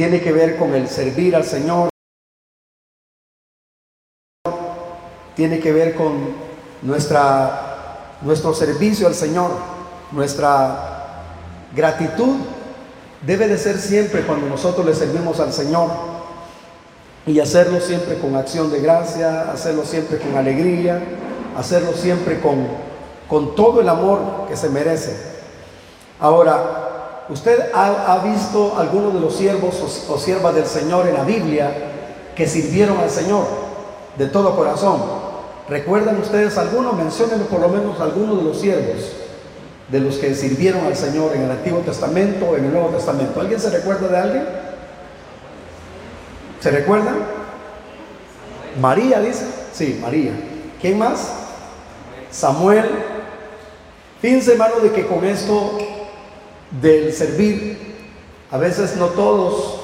tiene que ver con el servir al Señor, tiene que ver con nuestra, nuestro servicio al Señor, nuestra gratitud debe de ser siempre cuando nosotros le servimos al Señor. Y hacerlo siempre con acción de gracia, hacerlo siempre con alegría, hacerlo siempre con, con todo el amor que se merece. Ahora, ¿usted ha, visto algunos de los siervos o, o siervas del Señor en la Biblia que sirvieron al Señor de todo corazón? ¿Recuerdan ustedes algunos? Mencionen por lo menos algunos de los siervos, de los que sirvieron al Señor en el Antiguo Testamento o en el Nuevo Testamento. ¿Alguien se recuerda de alguien? ¿Se recuerdan? María dice. Sí, María. ¿Quién más? Samuel. Fíjense, hermano, de que con esto del servir, a veces no todos,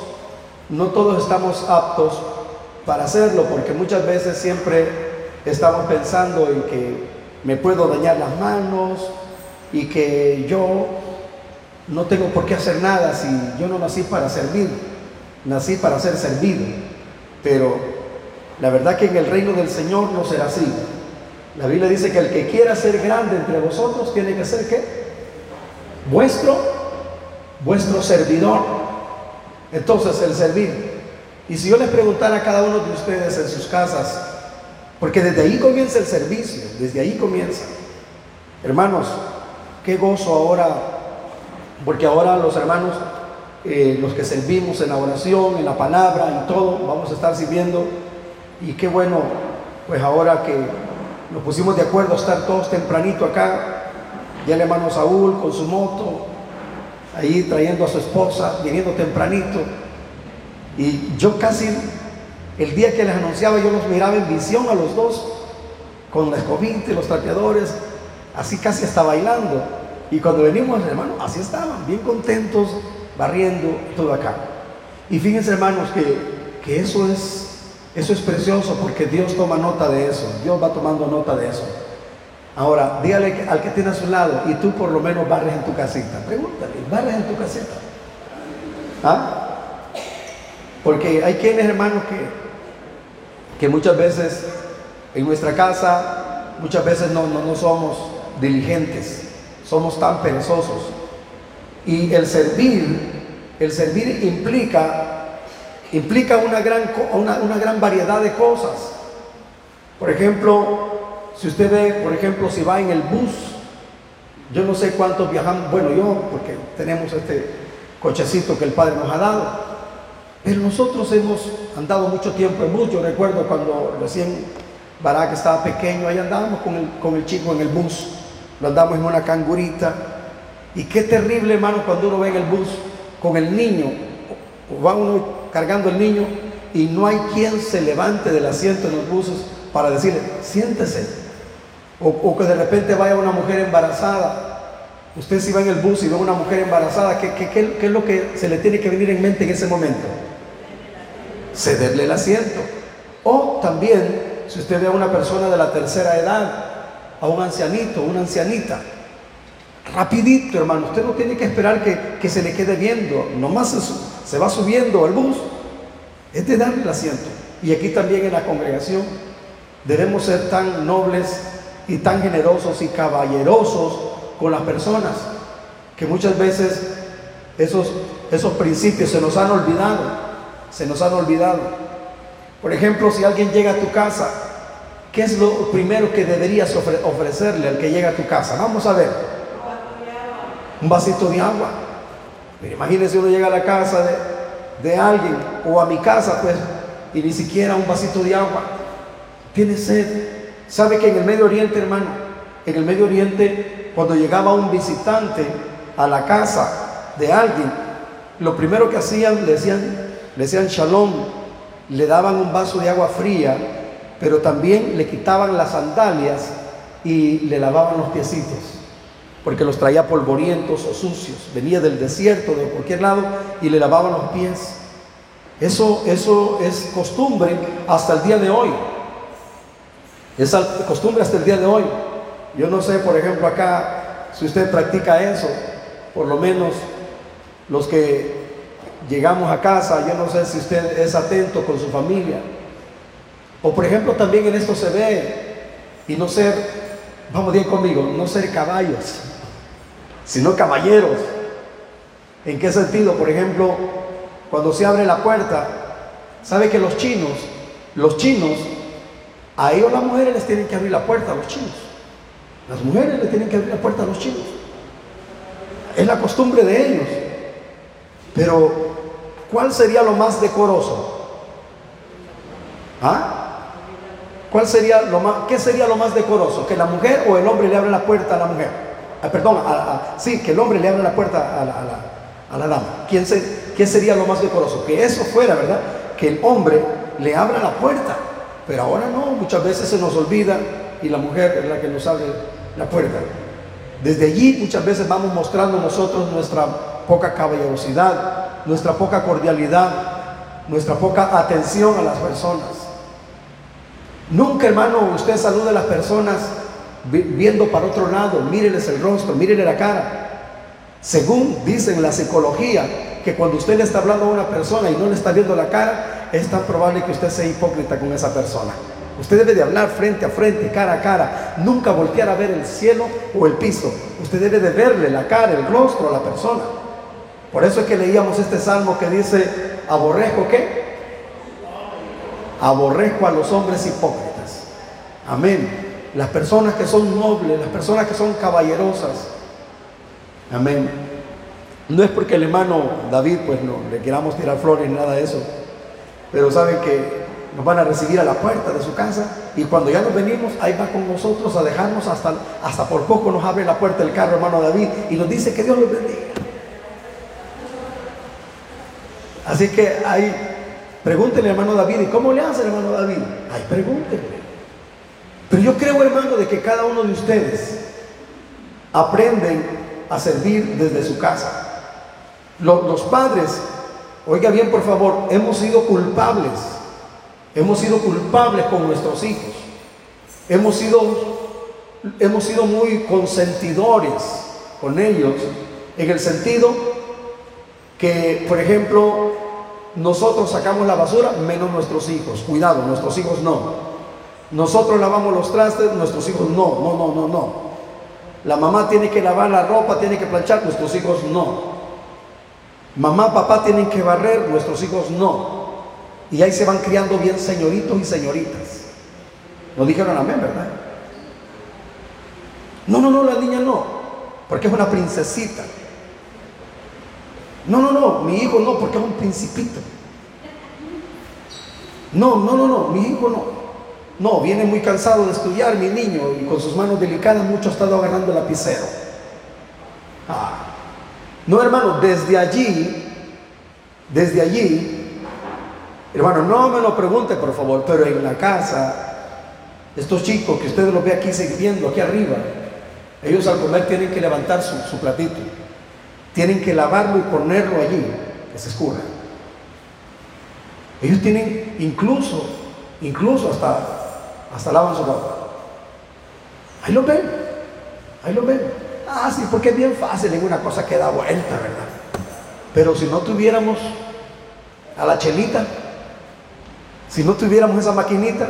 no todos estamos aptos para hacerlo, porque muchas veces siempre estamos pensando en que me puedo dañar las manos y que yo no tengo por qué hacer nada si yo no nací para servir, nací para ser servido. Pero la verdad que en el reino del Señor no será así. La Biblia dice que el que quiera ser grande entre vosotros tiene que ser qué? Vuestro, vuestro servidor. Entonces el servir. Y si yo les preguntara a cada uno de ustedes en sus casas, porque desde ahí comienza el servicio, desde ahí comienza. Hermanos, qué gozo ahora, porque ahora los hermanos, eh, los que servimos en la oración, en la palabra y todo, vamos a estar sirviendo. Y qué bueno, pues ahora que nos pusimos de acuerdo a estar todos tempranito acá, ya el hermano Saúl con su moto, ahí trayendo a su esposa, viniendo tempranito. Y yo casi el día que les anunciaba yo los miraba en visión a los dos, con la escobita y los trapeadores, así casi hasta bailando. Y cuando venimos, hermano, así estaban, bien contentos, barriendo todo acá. Y fíjense, hermanos, que, eso, es, eso es precioso porque Dios toma nota de eso, Dios va tomando nota de eso. Ahora, dígale al que tiene a su lado, y tú por lo menos barres en tu casita. Pregúntale, barres en tu casita. ¿Ah? Porque hay quienes, hermanos, que que muchas veces en nuestra casa, muchas veces no, no, somos diligentes, somos tan perezosos. Y el servir, el servir implica, implica una gran, una, una gran variedad de cosas. Por ejemplo, si usted ve, por ejemplo, si va en el bus, yo no sé cuántos viajan, bueno, yo, porque tenemos este cochecito que el Padre nos ha dado, pero nosotros hemos andado mucho tiempo en bus. Yo recuerdo cuando recién Barak estaba pequeño, ahí andábamos con el, con el chico en el bus. Lo andamos en una cangurita. Y qué terrible, hermano, cuando uno ve en el bus con el niño, va uno cargando el niño y no hay quien se levante del asiento en los buses para decirle, siéntese. O, que de repente vaya una mujer embarazada. Usted si va en el bus y ve una mujer embarazada, ¿qué, qué es lo que se le tiene que venir en mente en ese momento? cederle el asiento. O también, si usted ve a una persona de la tercera edad, a un ancianito, una ancianita, rapidito, hermano, usted no tiene que esperar que, se le quede viendo, nomás se, se va subiendo al bus, es de darle el asiento. Y aquí también en la congregación debemos ser tan nobles y tan generosos y caballerosos con las personas, que muchas veces esos, esos principios se nos han olvidado se nos han olvidado. Por ejemplo, si alguien llega a tu casa, ¿qué es lo primero que deberías ofrecerle al que llega a tu casa? Vamos a ver. Un vasito de agua. Pero imagínese uno llega a la casa de, de alguien o a mi casa, pues, y ni siquiera un vasito de agua. Tiene sed. ¿Sabe que en el Medio Oriente, hermano? En el Medio Oriente, cuando llegaba un visitante a la casa de alguien, lo primero que hacían, le decían, decían shalom, le daban un vaso de agua fría, pero también le quitaban las sandalias y le lavaban los piecitos, porque los traía polvorientos o sucios. Venía del desierto, de cualquier lado, y le lavaban los pies. Eso, eso es costumbre hasta el día de hoy. Es costumbre hasta el día de hoy. Yo no sé, por ejemplo, acá, si usted practica eso, por lo menos los que llegamos a casa, yo no sé si usted es atento con su familia. O por ejemplo también en esto se ve, y no ser, vamos bien conmigo, no ser caballos, sino caballeros. ¿En qué sentido? Por ejemplo, cuando se abre la puerta, sabe que los chinos, los chinos, a ellos las mujeres les tienen que abrir la puerta a los chinos. Las mujeres le tienen que abrir la puerta a los chinos. Es la costumbre de ellos. Pero, ¿cuál sería lo más decoroso? ¿Ah? ¿Cuál sería lo más, qué sería lo más decoroso? ¿Que la mujer o el hombre le abre la puerta a la mujer? Ah, perdón, sí, que el hombre le abre la puerta a la, a dama. ¿Quién ¿Qué sería lo más decoroso? Que eso fuera, ¿verdad? Que el hombre le abra la puerta. Pero ahora no, muchas veces se nos olvida y la mujer es la que nos abre la puerta. Desde allí muchas veces vamos mostrando nosotros nuestra poca caballerosidad, nuestra poca cordialidad, nuestra poca atención a las personas. Nunca, hermano, usted salude a las personas viendo para otro lado, míreles el rostro, míreles la cara. Según dicen la psicología, que cuando usted le está hablando a una persona y no le está viendo la cara, es tan probable que usted sea hipócrita con esa persona. Usted debe de hablar frente a frente, cara a cara, nunca voltear a ver el cielo o el piso. Usted debe de verle la cara, el rostro a la persona. Por eso es que leíamos este salmo que dice, aborrezco qué? Aborrezco a los hombres hipócritas. Amén. Las personas que son nobles, las personas que son caballerosas. Amén. No es porque el hermano David, pues no le queramos tirar flores nada de eso. Pero sabe que nos van a recibir a la puerta de su casa y cuando ya nos venimos, ahí va con nosotros a dejarnos hasta, hasta por poco nos abre la puerta del carro, hermano David, y nos dice que Dios los bendiga. Así que ahí, pregúntenle hermano David, ¿y cómo le hace hermano David? Ay, pregúntenle. Pero yo creo, hermano, de que cada uno de ustedes aprenden a servir desde su casa. Los, los padres, oiga bien por favor, hemos sido culpables Hemos sido culpables con nuestros hijos. Hemos sido, hemos sido muy consentidores con ellos en el sentido que, por ejemplo, nosotros sacamos la basura menos nuestros hijos. Cuidado, nuestros hijos no. Nosotros lavamos los trastes, nuestros hijos no, no, no, no, no. La mamá tiene que lavar la ropa, tiene que planchar, nuestros hijos no. Mamá, papá tienen que barrer, nuestros hijos no. Y ahí se van criando bien señoritos y señoritas. No dijeron amén, ¿verdad? No, no, no, la niña no, porque es una princesita. No, no, no, mi hijo no, porque es un principito. No, no, no, no, mi hijo no. No, viene muy cansado de estudiar mi niño y con sus manos delicadas mucho ha estado agarrando el lapicero. No, hermano, desde allí, desde allí Hermano, no me lo pregunte por favor, pero en la casa, estos chicos que ustedes los ve aquí sirviendo, aquí arriba, ellos al comer tienen que levantar su, platito, tienen que lavarlo y ponerlo allí, que se escurra. Ellos tienen incluso, incluso hasta, hasta lavan su ropa. Ahí lo ven, ahí lo ven. Ah, sí, porque es bien fácil, ninguna cosa queda vuelta, ¿verdad? Pero si no tuviéramos a la chelita, si no tuviéramos esa maquinita,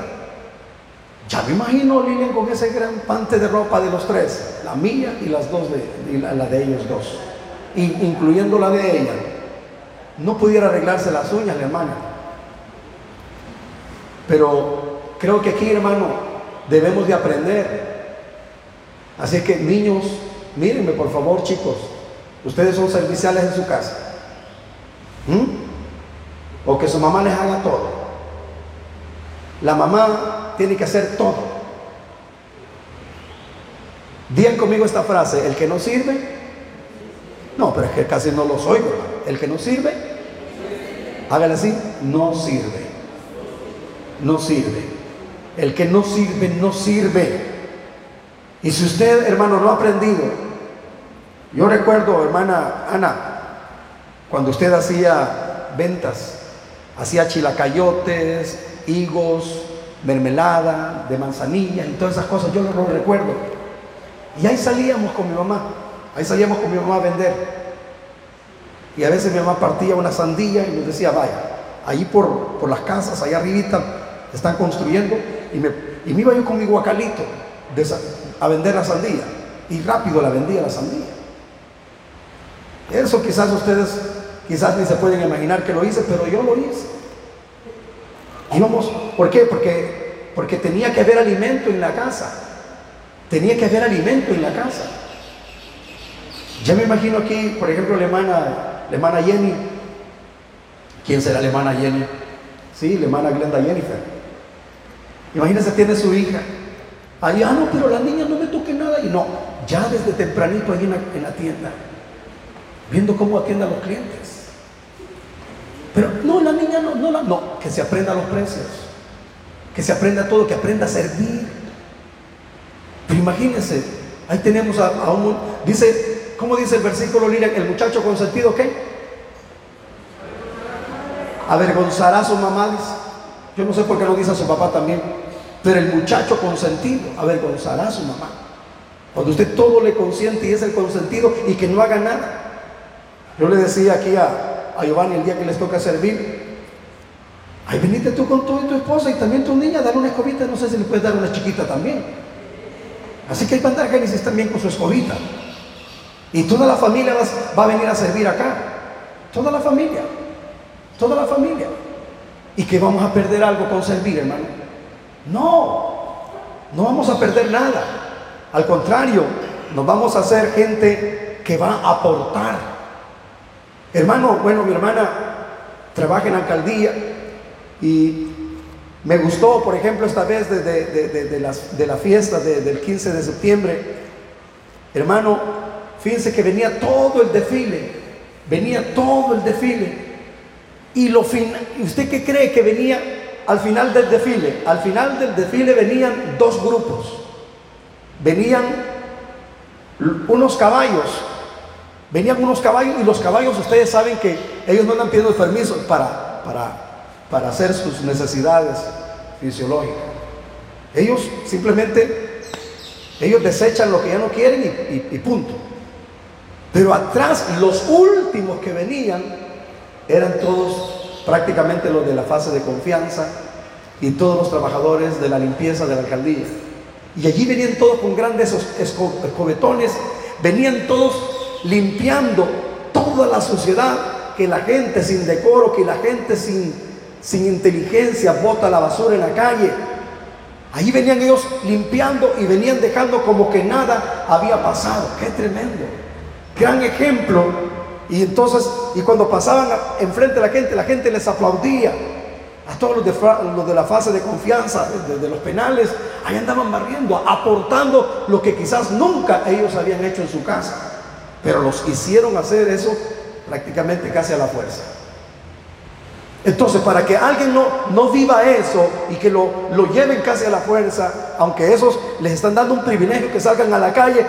ya me imagino Lilian con ese gran pante de ropa de los tres, la mía y las dos de, la, de ellos dos, incluyendo la de ella. No pudiera arreglarse las uñas, la hermana. Pero creo que aquí, hermano, debemos de aprender. Así que niños, mírenme por favor, chicos. Ustedes son serviciales en su casa. ¿Mm? O que su mamá les haga todo. La mamá tiene que hacer todo. Digan conmigo esta frase, el que no sirve, no, pero es que casi no lo soy, El que no sirve, hágale así, no sirve. No sirve. El que no sirve, no sirve. Y si usted, hermano, no ha aprendido, yo recuerdo, hermana Ana, cuando usted hacía ventas, hacía chilacayotes, higos, mermelada, de manzanilla y todas esas cosas, yo lo recuerdo. Y ahí salíamos con mi mamá, ahí salíamos con mi mamá a vender. Y a veces mi mamá partía una sandía y nos decía, vaya, ahí por, por las casas, allá arribita, están construyendo. Y me, y me iba yo con mi guacalito a vender la sandía. Y rápido la vendía la sandía. Eso quizás ustedes, quizás ni se pueden imaginar que lo hice, pero yo lo hice. Íbamos, ¿por qué? Porque, porque tenía que haber alimento en la casa. Tenía que haber alimento en la casa. Ya me imagino aquí, por ejemplo, la hermana, la hermana Jenny. ¿Quién será la hermana Jenny? Sí, la hermana Glenda Jennifer. Imagínense, tiene su hija. Ahí, ah, no, pero la niña no me toque nada. Y no, ya desde tempranito ahí en la, en la tienda, viendo cómo atiende a los clientes. Pero no, la niña no, no, no, que se aprenda los precios, que se aprenda todo, que aprenda a servir. Pero imagínense, ahí tenemos a, un, dice ¿cómo dice el versículo Lira? El muchacho consentido, ¿qué? Avergonzará a su mamá. Yo no sé por qué no dice a su papá también. Pero el muchacho consentido avergonzará a su mamá. Cuando usted todo le consiente y es el consentido y que no haga nada. Yo le decía aquí a, a Giovanni el día que les toca servir, ay, venite tú con tu, tu esposa y también tu niña, dale una escobita, no sé si le puedes dar una chiquita también. Así que hay que Génesis también con su escobita. Y toda la familia va a venir a servir acá. Toda la familia. Toda la familia. ¿Y que vamos a perder algo con servir, hermano? No, no vamos a perder nada. Al contrario, nos vamos a hacer gente que va a aportar. Hermano, bueno, mi hermana trabaja en alcaldía y me gustó, por ejemplo, esta vez de, de la fiesta del 15 de septiembre. Hermano, Fíjense que venía todo el desfile, venía todo el desfile. Y lo ¿usted qué cree que venía al final del desfile? Al final del desfile venían dos grupos. Venían unos caballos, venían unos caballos y los caballos ustedes saben que ellos no andan pidiendo permiso para, para, para hacer sus necesidades fisiológicas. Ellos simplemente, ellos desechan lo que ya no quieren y punto. Pero atrás, los últimos que venían eran todos prácticamente los de la fase de confianza y todos los trabajadores de la limpieza de la alcaldía. Y allí venían todos con grandes escobetones, venían todos limpiando toda la sociedad, que la gente sin decoro, que la gente sin, sin inteligencia bota la basura en la calle. Ahí venían ellos limpiando y venían dejando como que nada había pasado. Qué tremendo gran ejemplo. Y entonces, y cuando pasaban enfrente de la gente, la gente les aplaudía. A todos los de, los de la fase de confianza, de, los penales, ahí andaban barriendo, aportando lo que quizás nunca ellos habían hecho en su casa. Pero los hicieron hacer eso prácticamente casi a la fuerza. Entonces, para que alguien no, no viva eso y que lo, lo lleven casi a la fuerza, aunque esos les están dando un privilegio que salgan a la calle,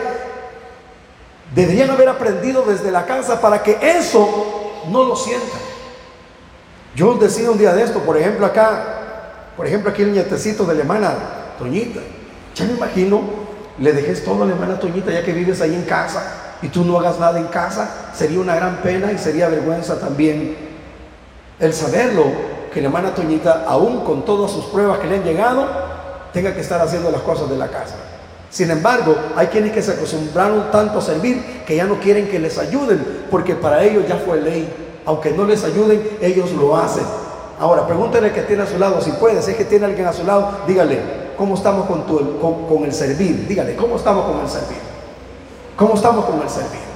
Deberían haber aprendido desde la casa para que eso no lo sientan. Yo decía un día de esto, por ejemplo acá, por ejemplo aquí el nietecito de la hermana Toñita. Ya me imagino, le dejes todo a la hermana Toñita ya que vives ahí en casa y tú no hagas nada en casa, sería una gran pena y sería vergüenza también el saberlo, que la hermana Toñita, aún con todas sus pruebas que le han llegado, tenga que estar haciendo las cosas de la casa. Sin embargo, hay quienes que se acostumbraron tanto a servir que ya no quieren que les ayuden, porque para ellos ya fue ley. Aunque no les ayuden, ellos lo hacen. Ahora, pregúntale que tiene a su lado, si puede, si es que tiene alguien a su lado, dígale, ¿cómo estamos con, tu, con el servir? Dígale, ¿cómo estamos con el servir? ¿Cómo estamos con el servir?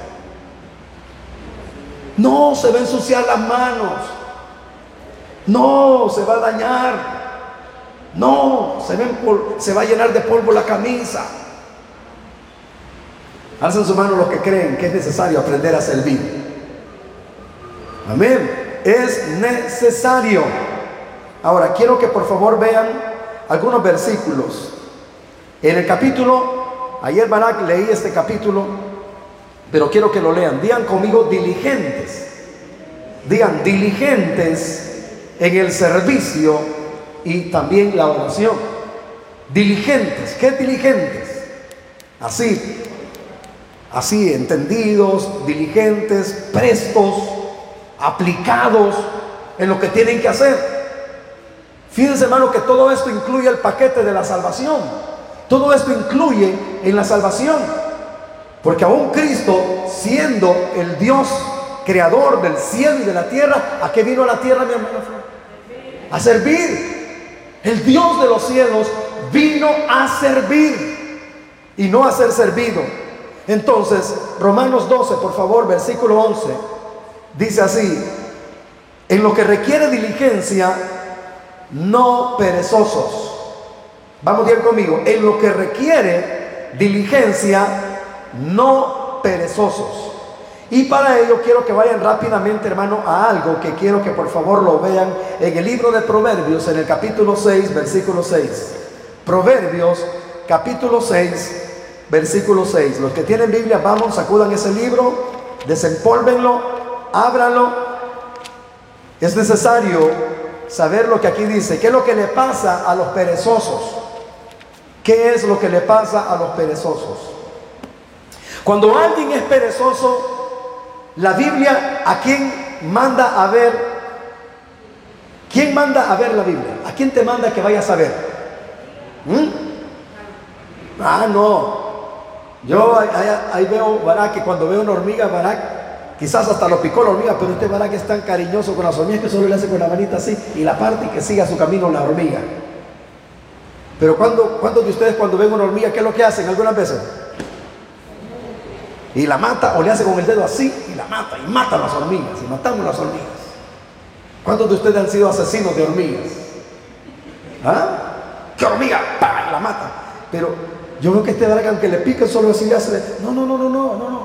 No, se va a ensuciar las manos. No, se va a dañar. No, se, se va a llenar de polvo la camisa. Alzan su mano los que creen que es necesario aprender a servir. Amén. Es necesario. Ahora, quiero que por favor vean algunos versículos. En el capítulo, ayer Barak leí este capítulo, pero quiero que lo lean. Digan conmigo diligentes. Digan diligentes en el servicio y también la oración. Diligentes. ¿Qué diligentes? Así, así, entendidos, diligentes, prestos, aplicados en lo que tienen que hacer. Fíjense, hermano, que todo esto incluye el paquete de la salvación. Todo esto incluye en la salvación. Porque aún Cristo, siendo el Dios creador del cielo y de la tierra, ¿a qué vino a la tierra, mi hermano? A servir. El Dios de los cielos vino a servir y no a ser servido. Entonces, Romanos 12, por favor, versículo 11, dice así, en lo que requiere diligencia, no perezosos. Vamos bien conmigo, en lo que requiere diligencia, no perezosos. Y para ello quiero que vayan rápidamente, hermano, a algo que quiero que por favor lo vean en el libro de Proverbios, en el capítulo 6, versículo 6. Proverbios, capítulo 6, versículo 6. Los que tienen Biblia, vamos, sacudan ese libro, desempólvenlo, ábranlo. Es necesario saber lo que aquí dice. ¿Qué es lo que le pasa a los perezosos? ¿Qué es lo que le pasa a los perezosos? Cuando alguien es perezoso, la Biblia, ¿a quién manda a ver? ¿Quién manda a ver la Biblia? ¿A quién te manda que vayas a ver? ¿Mm? Ah, no. Yo ahí, veo, Barak, que cuando veo una hormiga, Barak, quizás hasta lo picó la hormiga, pero este Barak es tan cariñoso con las hormigas que solo le hace con la manita así y la parte y que siga su camino la hormiga. Pero cuando, ¿cuántos de ustedes cuando ven una hormiga, qué es lo que hacen algunas veces? Y la mata o le hace con el dedo así y la mata y mata a las hormigas y matamos las hormigas. ¿Cuántos de ustedes han sido asesinos de hormigas? ¿Ah? ¿Qué hormiga? ¡Pah! La mata. Pero yo veo que este que aunque le pique solo así le hace, no, no, no, no, no, no, no.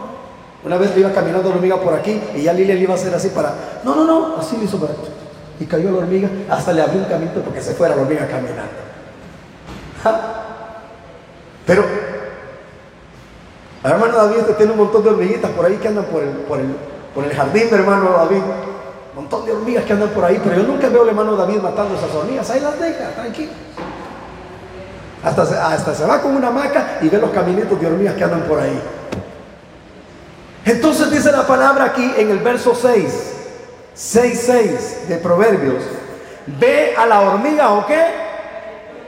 Una vez iba caminando la hormiga por aquí y ya Lilia le iba a hacer así para, no, no, no, así le hizo para, y cayó la hormiga, hasta le abrió un camino porque se fuera la hormiga caminando. Pero hermano David este tiene un montón de hormiguitas por ahí que andan por el, por el, por el jardín, hermano David. Un montón de hormigas que andan por ahí, pero yo nunca veo al hermano David matando esas hormigas. Ahí las deja, tranquilo. Hasta hasta se va con una hamaca y ve los caminitos de hormigas que andan por ahí. Entonces dice la palabra aquí en el verso 6, 6, 6 de Proverbios. Ve a la hormiga o qué?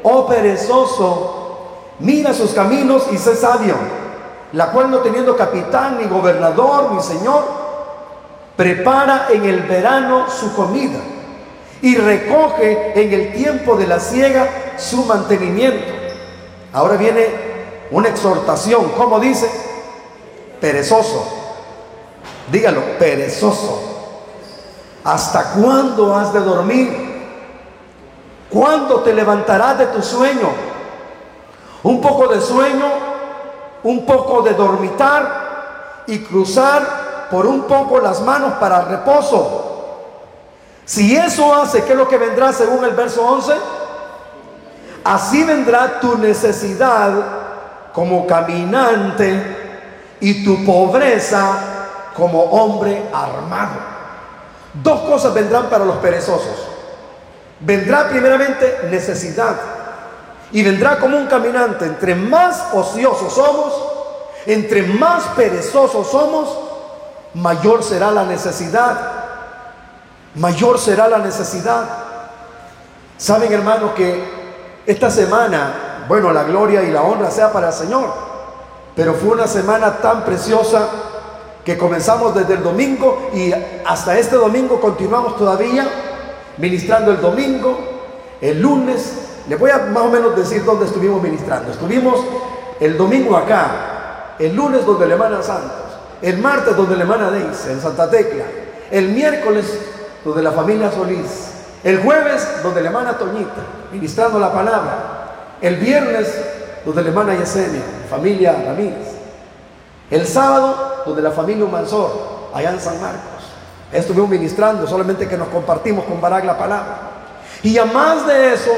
Oh perezoso, mira sus caminos y sé sabio la cual no teniendo capitán, ni gobernador, ni señor, prepara en el verano su comida y recoge en el tiempo de la siega su mantenimiento. Ahora viene una exhortación, ¿cómo dice? Perezoso. Dígalo, perezoso. ¿Hasta cuándo has de dormir? ¿Cuándo te levantarás de tu sueño? Un poco de sueño un poco de dormitar y cruzar por un poco las manos para reposo. Si eso hace, ¿qué es lo que vendrá según el verso 11? Así vendrá tu necesidad como caminante y tu pobreza como hombre armado. Dos cosas vendrán para los perezosos. Vendrá primeramente necesidad y vendrá como un caminante. Entre más ociosos somos, entre más perezosos somos, mayor será la necesidad. Mayor será la necesidad. Saben, hermanos, que esta semana, bueno, la gloria y la honra sea para el Señor, pero fue una semana tan preciosa que comenzamos desde el domingo y hasta este domingo continuamos todavía ministrando el domingo, el lunes, les voy a más o menos decir dónde estuvimos ministrando. Estuvimos el domingo acá, el lunes donde la hermana Santos, el martes donde la hermana Deise, en Santa Tecla, el miércoles donde la familia Solís, el jueves donde la hermana Toñita, ministrando la palabra, el viernes donde la hermana Yesenia, familia Ramírez, el sábado donde la familia Humansor, allá en San Marcos. Estuvimos ministrando, solamente que nos compartimos con Barak la palabra. Y a más de eso,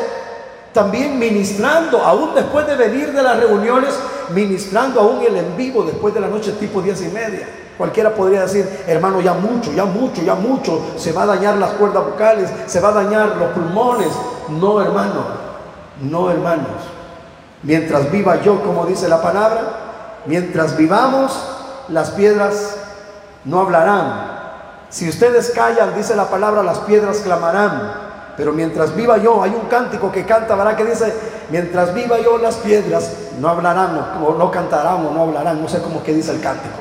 también ministrando, aún después de venir de las reuniones, ministrando aún el en vivo después de la noche tipo diez y media. Cualquiera podría decir, hermano, ya mucho, ya mucho, ya mucho, se va a dañar las cuerdas vocales, se va a dañar los pulmones. No, hermano, no, hermanos. Mientras viva yo, como dice la palabra, mientras vivamos, las piedras no hablarán. Si ustedes callan, dice la palabra, las piedras clamarán. Pero mientras viva yo, hay un cántico que canta, ¿verdad? Que dice, mientras viva yo las piedras, no hablarán, o no cantarán, o no hablarán, no sé cómo que dice el cántico.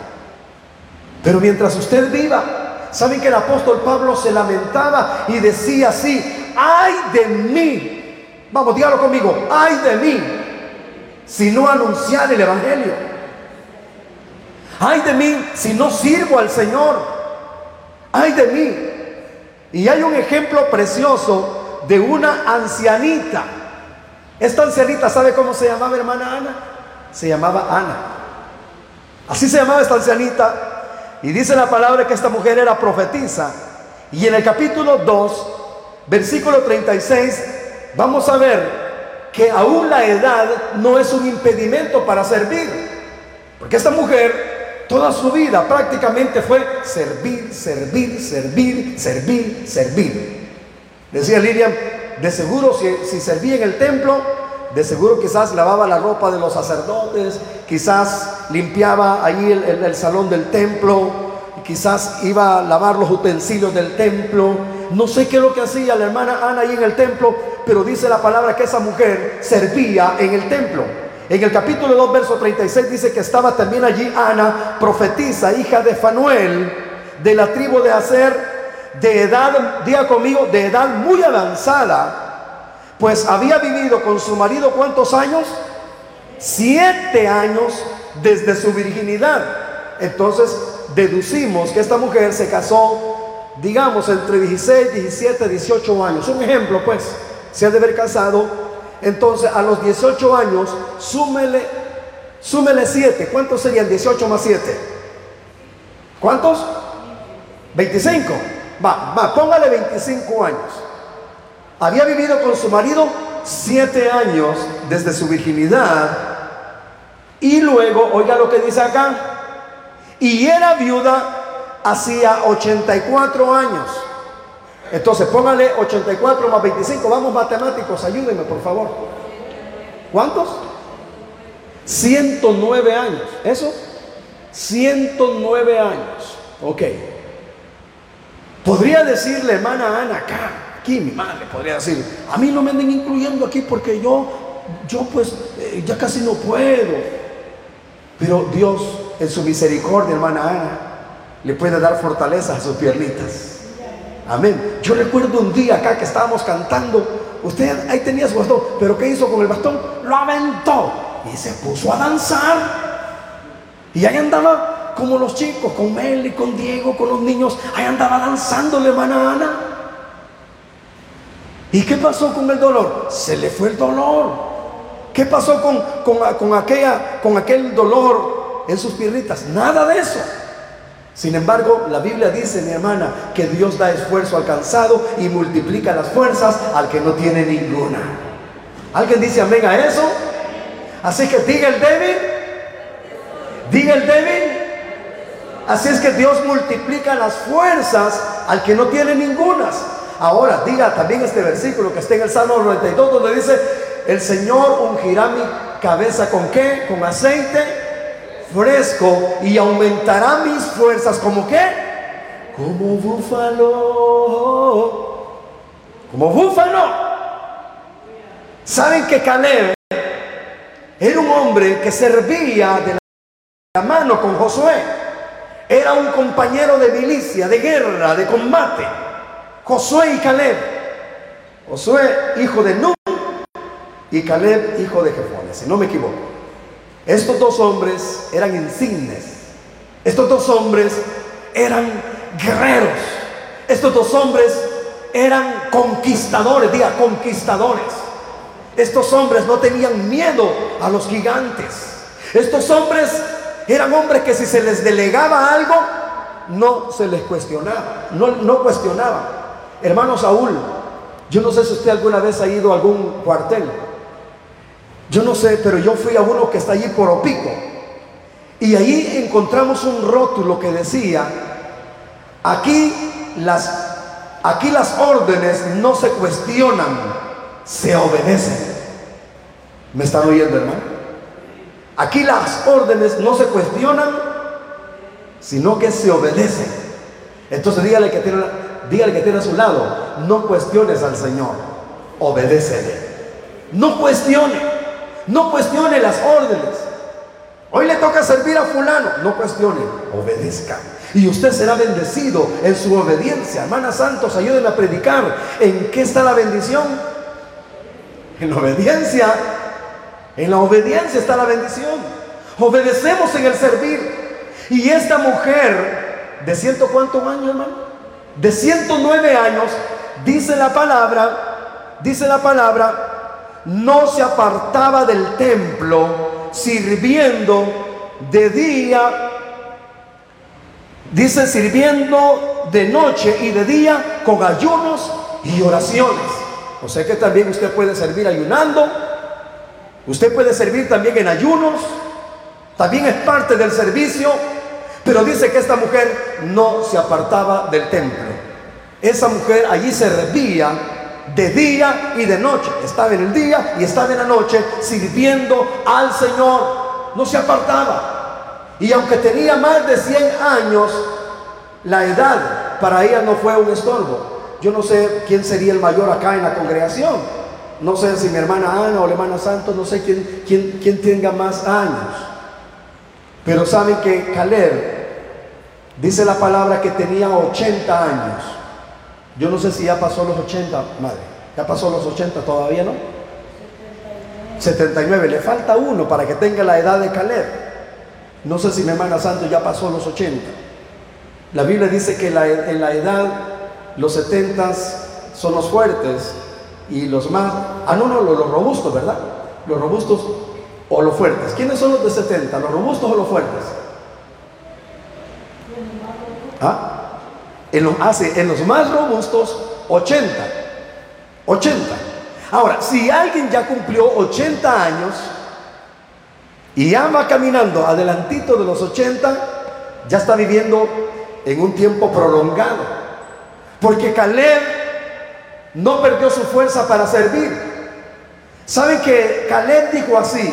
Pero mientras usted viva, ¿saben que el apóstol Pablo se lamentaba y decía así, ay de mí? Vamos, dígalo conmigo, ay de mí, si no anunciar el Evangelio. Ay de mí si no sirvo al Señor. Ay de mí y hay un ejemplo precioso de una ancianita. Esta ancianita, ¿sabe cómo se llamaba hermana Ana? Se llamaba Ana. Así se llamaba esta ancianita. Y dice la palabra que esta mujer era profetisa. Y en el capítulo 2, versículo 36, vamos a ver que aún la edad no es un impedimento para servir. Porque esta mujer Toda su vida prácticamente fue servir, servir, servir, servir, servir. Decía Lilian, de seguro si, servía en el templo, de seguro quizás lavaba la ropa de los sacerdotes, quizás limpiaba ahí el, salón del templo, quizás iba a lavar los utensilios del templo. No sé qué es lo que hacía la hermana Ana ahí en el templo, pero dice la palabra que esa mujer servía en el templo. En el capítulo 2, verso 36 dice que estaba también allí Ana, profetisa, hija de Fanuel, de la tribu de Aser, de edad, diga conmigo, de edad muy avanzada, pues había vivido con su marido cuántos años? Siete años desde su virginidad. Entonces deducimos que esta mujer se casó, digamos, entre 16, 17, 18 años. Un ejemplo, pues, se ha de haber casado entonces, a los 18 años, súmele, súmele 7. ¿Cuántos serían 18 más 7? ¿Cuántos? 25. Va, va, póngale 25 años. Había vivido con su marido 7 años desde su virginidad. Y luego, oiga lo que dice acá. Y era viuda hacía 84 años. Entonces póngale 84 más 25. Vamos matemáticos, ayúdenme por favor. ¿Cuántos? 109 años. ¿Eso? 109 años. Ok. Podría decirle, hermana Ana, acá, aquí mi madre podría decir, a mí no me anden incluyendo aquí porque yo, yo pues eh, ya casi no puedo. Pero Dios, en su misericordia, hermana Ana, le puede dar fortaleza a sus piernitas. Amén. Yo recuerdo un día acá que estábamos cantando. Usted ahí tenía su bastón, pero ¿qué hizo con el bastón? Lo aventó y se puso a danzar. Y ahí andaba como los chicos, con Mel con Diego, con los niños. Ahí andaba danzando la hermana Ana. ¿Y qué pasó con el dolor? Se le fue el dolor. ¿Qué pasó con, con, aquella, con aquel dolor en sus piernitas? Nada de eso. Sin embargo, la Biblia dice, mi hermana, que Dios da esfuerzo alcanzado y multiplica las fuerzas al que no tiene ninguna. ¿Alguien dice amén a eso? Así que diga el débil, diga el débil. Así es que Dios multiplica las fuerzas al que no tiene ningunas. Ahora, diga también este versículo que está en el Salmo 92, donde dice, el Señor ungirá mi cabeza con qué? Con aceite fresco y aumentará mis fuerzas como qué? Como búfalo. Como búfalo. ¿Saben que Caleb era un hombre que servía de la mano con Josué? Era un compañero de milicia, de guerra, de combate. Josué y Caleb. Josué, hijo de Nun, y Caleb, hijo de Jefones, si no me equivoco. Estos dos hombres eran insignes. Estos dos hombres eran guerreros. Estos dos hombres eran conquistadores, diga, conquistadores. Estos hombres no tenían miedo a los gigantes. Estos hombres eran hombres que si se les delegaba algo, no se les cuestionaba, no, no cuestionaban. Hermano Saúl, yo no sé si usted alguna vez ha ido a algún cuartel. Yo no sé, pero yo fui a uno que está allí por Opico. Y ahí encontramos un rótulo que decía, aquí las, aquí las órdenes no se cuestionan, se obedecen. ¿Me están oyendo, hermano? Aquí las órdenes no se cuestionan, sino que se obedecen. Entonces dígale que tiene, que tiene a su lado, no cuestiones al Señor, obedécele. No cuestione, no cuestione las órdenes. Hoy le toca servir a fulano, no cuestione, obedezca. Y usted será bendecido en su obediencia. Hermanas santos, ayúdenme a predicar. ¿En qué está la bendición? En la obediencia. En la obediencia está la bendición. Obedecemos en el servir. Y esta mujer, ¿de ciento cuántos años, hermano? De 109 años, dice la palabra, dice la palabra, no se apartaba del templo sirviendo de día, dice sirviendo de noche y de día con ayunos y oraciones. O sea que también usted puede servir ayunando, usted puede servir también en ayunos, también es parte del servicio pero dice que esta mujer no se apartaba del templo. Esa mujer allí se servía de día y de noche. Estaba en el día y estaba en la noche sirviendo al Señor. No se apartaba. Y aunque tenía más de 100 años, la edad para ella no fue un estorbo. Yo no sé quién sería el mayor acá en la congregación. No sé si mi hermana Ana o la hermana Santos, no sé quién, quién, quién tenga más años. Pero saben que Caleb dice la palabra que tenía 80 años. Yo no sé si ya pasó los 80, madre. Ya pasó los 80 todavía, ¿no? 79. Le falta uno para que tenga la edad de Caleb. No sé si mi hermana Santo ya pasó los 80. La Biblia dice que en la edad los 70 son los fuertes y los más... Ah, no, no, los robustos, ¿verdad? Los robustos o los fuertes. ¿Quiénes son los de 70? ¿Los robustos o los fuertes? ¿Ah? En los, más robustos, 80. 80. Ahora, si alguien ya cumplió 80 años y ya va caminando adelantito de los 80, ya está viviendo en un tiempo prolongado. Porque Caleb no perdió su fuerza para servir. ¿Saben que Caleb dijo así?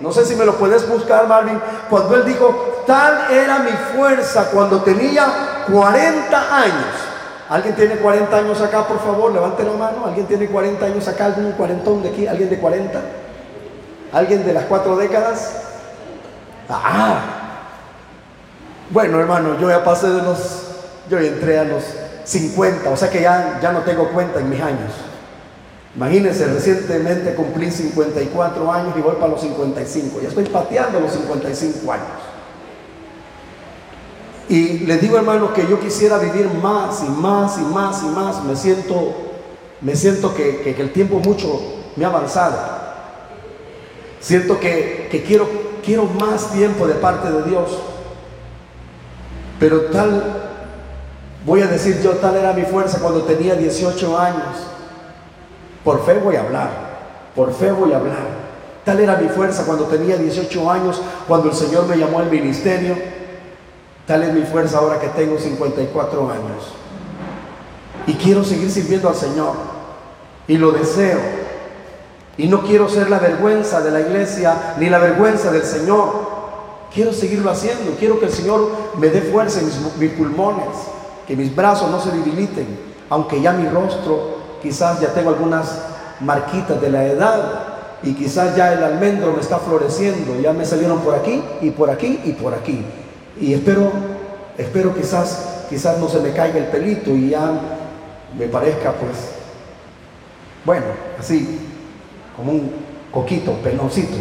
No sé si me lo puedes buscar, Marvin. Cuando él dijo, tal era mi fuerza cuando tenía 40 años. ¿Alguien tiene 40 años acá, por favor? Levante la mano. ¿Alguien tiene 40 años acá? ¿Algún cuarentón de aquí? ¿Alguien de 40? ¿Alguien de las cuatro décadas? Ah. Bueno, hermano, yo ya pasé de los... Yo entré a los 50, o sea que ya, ya no tengo cuenta en mis años. Imagínense, recientemente cumplí 54 años y voy para los 55. Ya estoy pateando los 55 años. Y les digo, hermano, que yo quisiera vivir más y más y más y más. Me siento, me siento que, el tiempo mucho me ha avanzado. Siento que, que quiero, quiero más tiempo de parte de Dios. Pero tal, voy a decir yo, tal era mi fuerza cuando tenía 18 años por fe voy a hablar, por fe voy a hablar. Tal era mi fuerza cuando tenía 18 años, cuando el Señor me llamó al ministerio. Tal es mi fuerza ahora que tengo 54 años. Y quiero seguir sirviendo al Señor. Y lo deseo. Y no quiero ser la vergüenza de la iglesia ni la vergüenza del Señor. Quiero seguirlo haciendo. Quiero que el Señor me dé fuerza en mis, mis pulmones. Que mis brazos no se debiliten. Aunque ya mi rostro quizás ya tengo algunas marquitas de la edad y quizás ya el almendro me está floreciendo, ya me salieron por aquí y por aquí y por aquí. Y espero, espero quizás, quizás no se me caiga el pelito y ya me parezca pues, bueno, así, como un coquito, penoncito.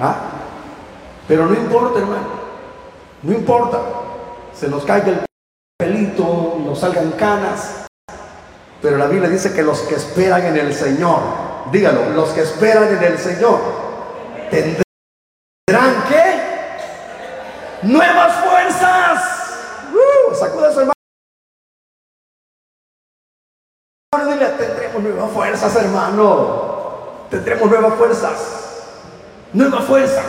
¿Ah? Pero no importa, hermano, no importa, se nos caiga el pelito, nos salgan canas, pero la Biblia dice que los que esperan en el Señor, dígalo, los que esperan en el Señor, tendrán que nuevas fuerzas. Uh, sacuda su hermano. Dile, tendremos nuevas fuerzas, hermano. Tendremos nuevas fuerzas. Nuevas fuerzas.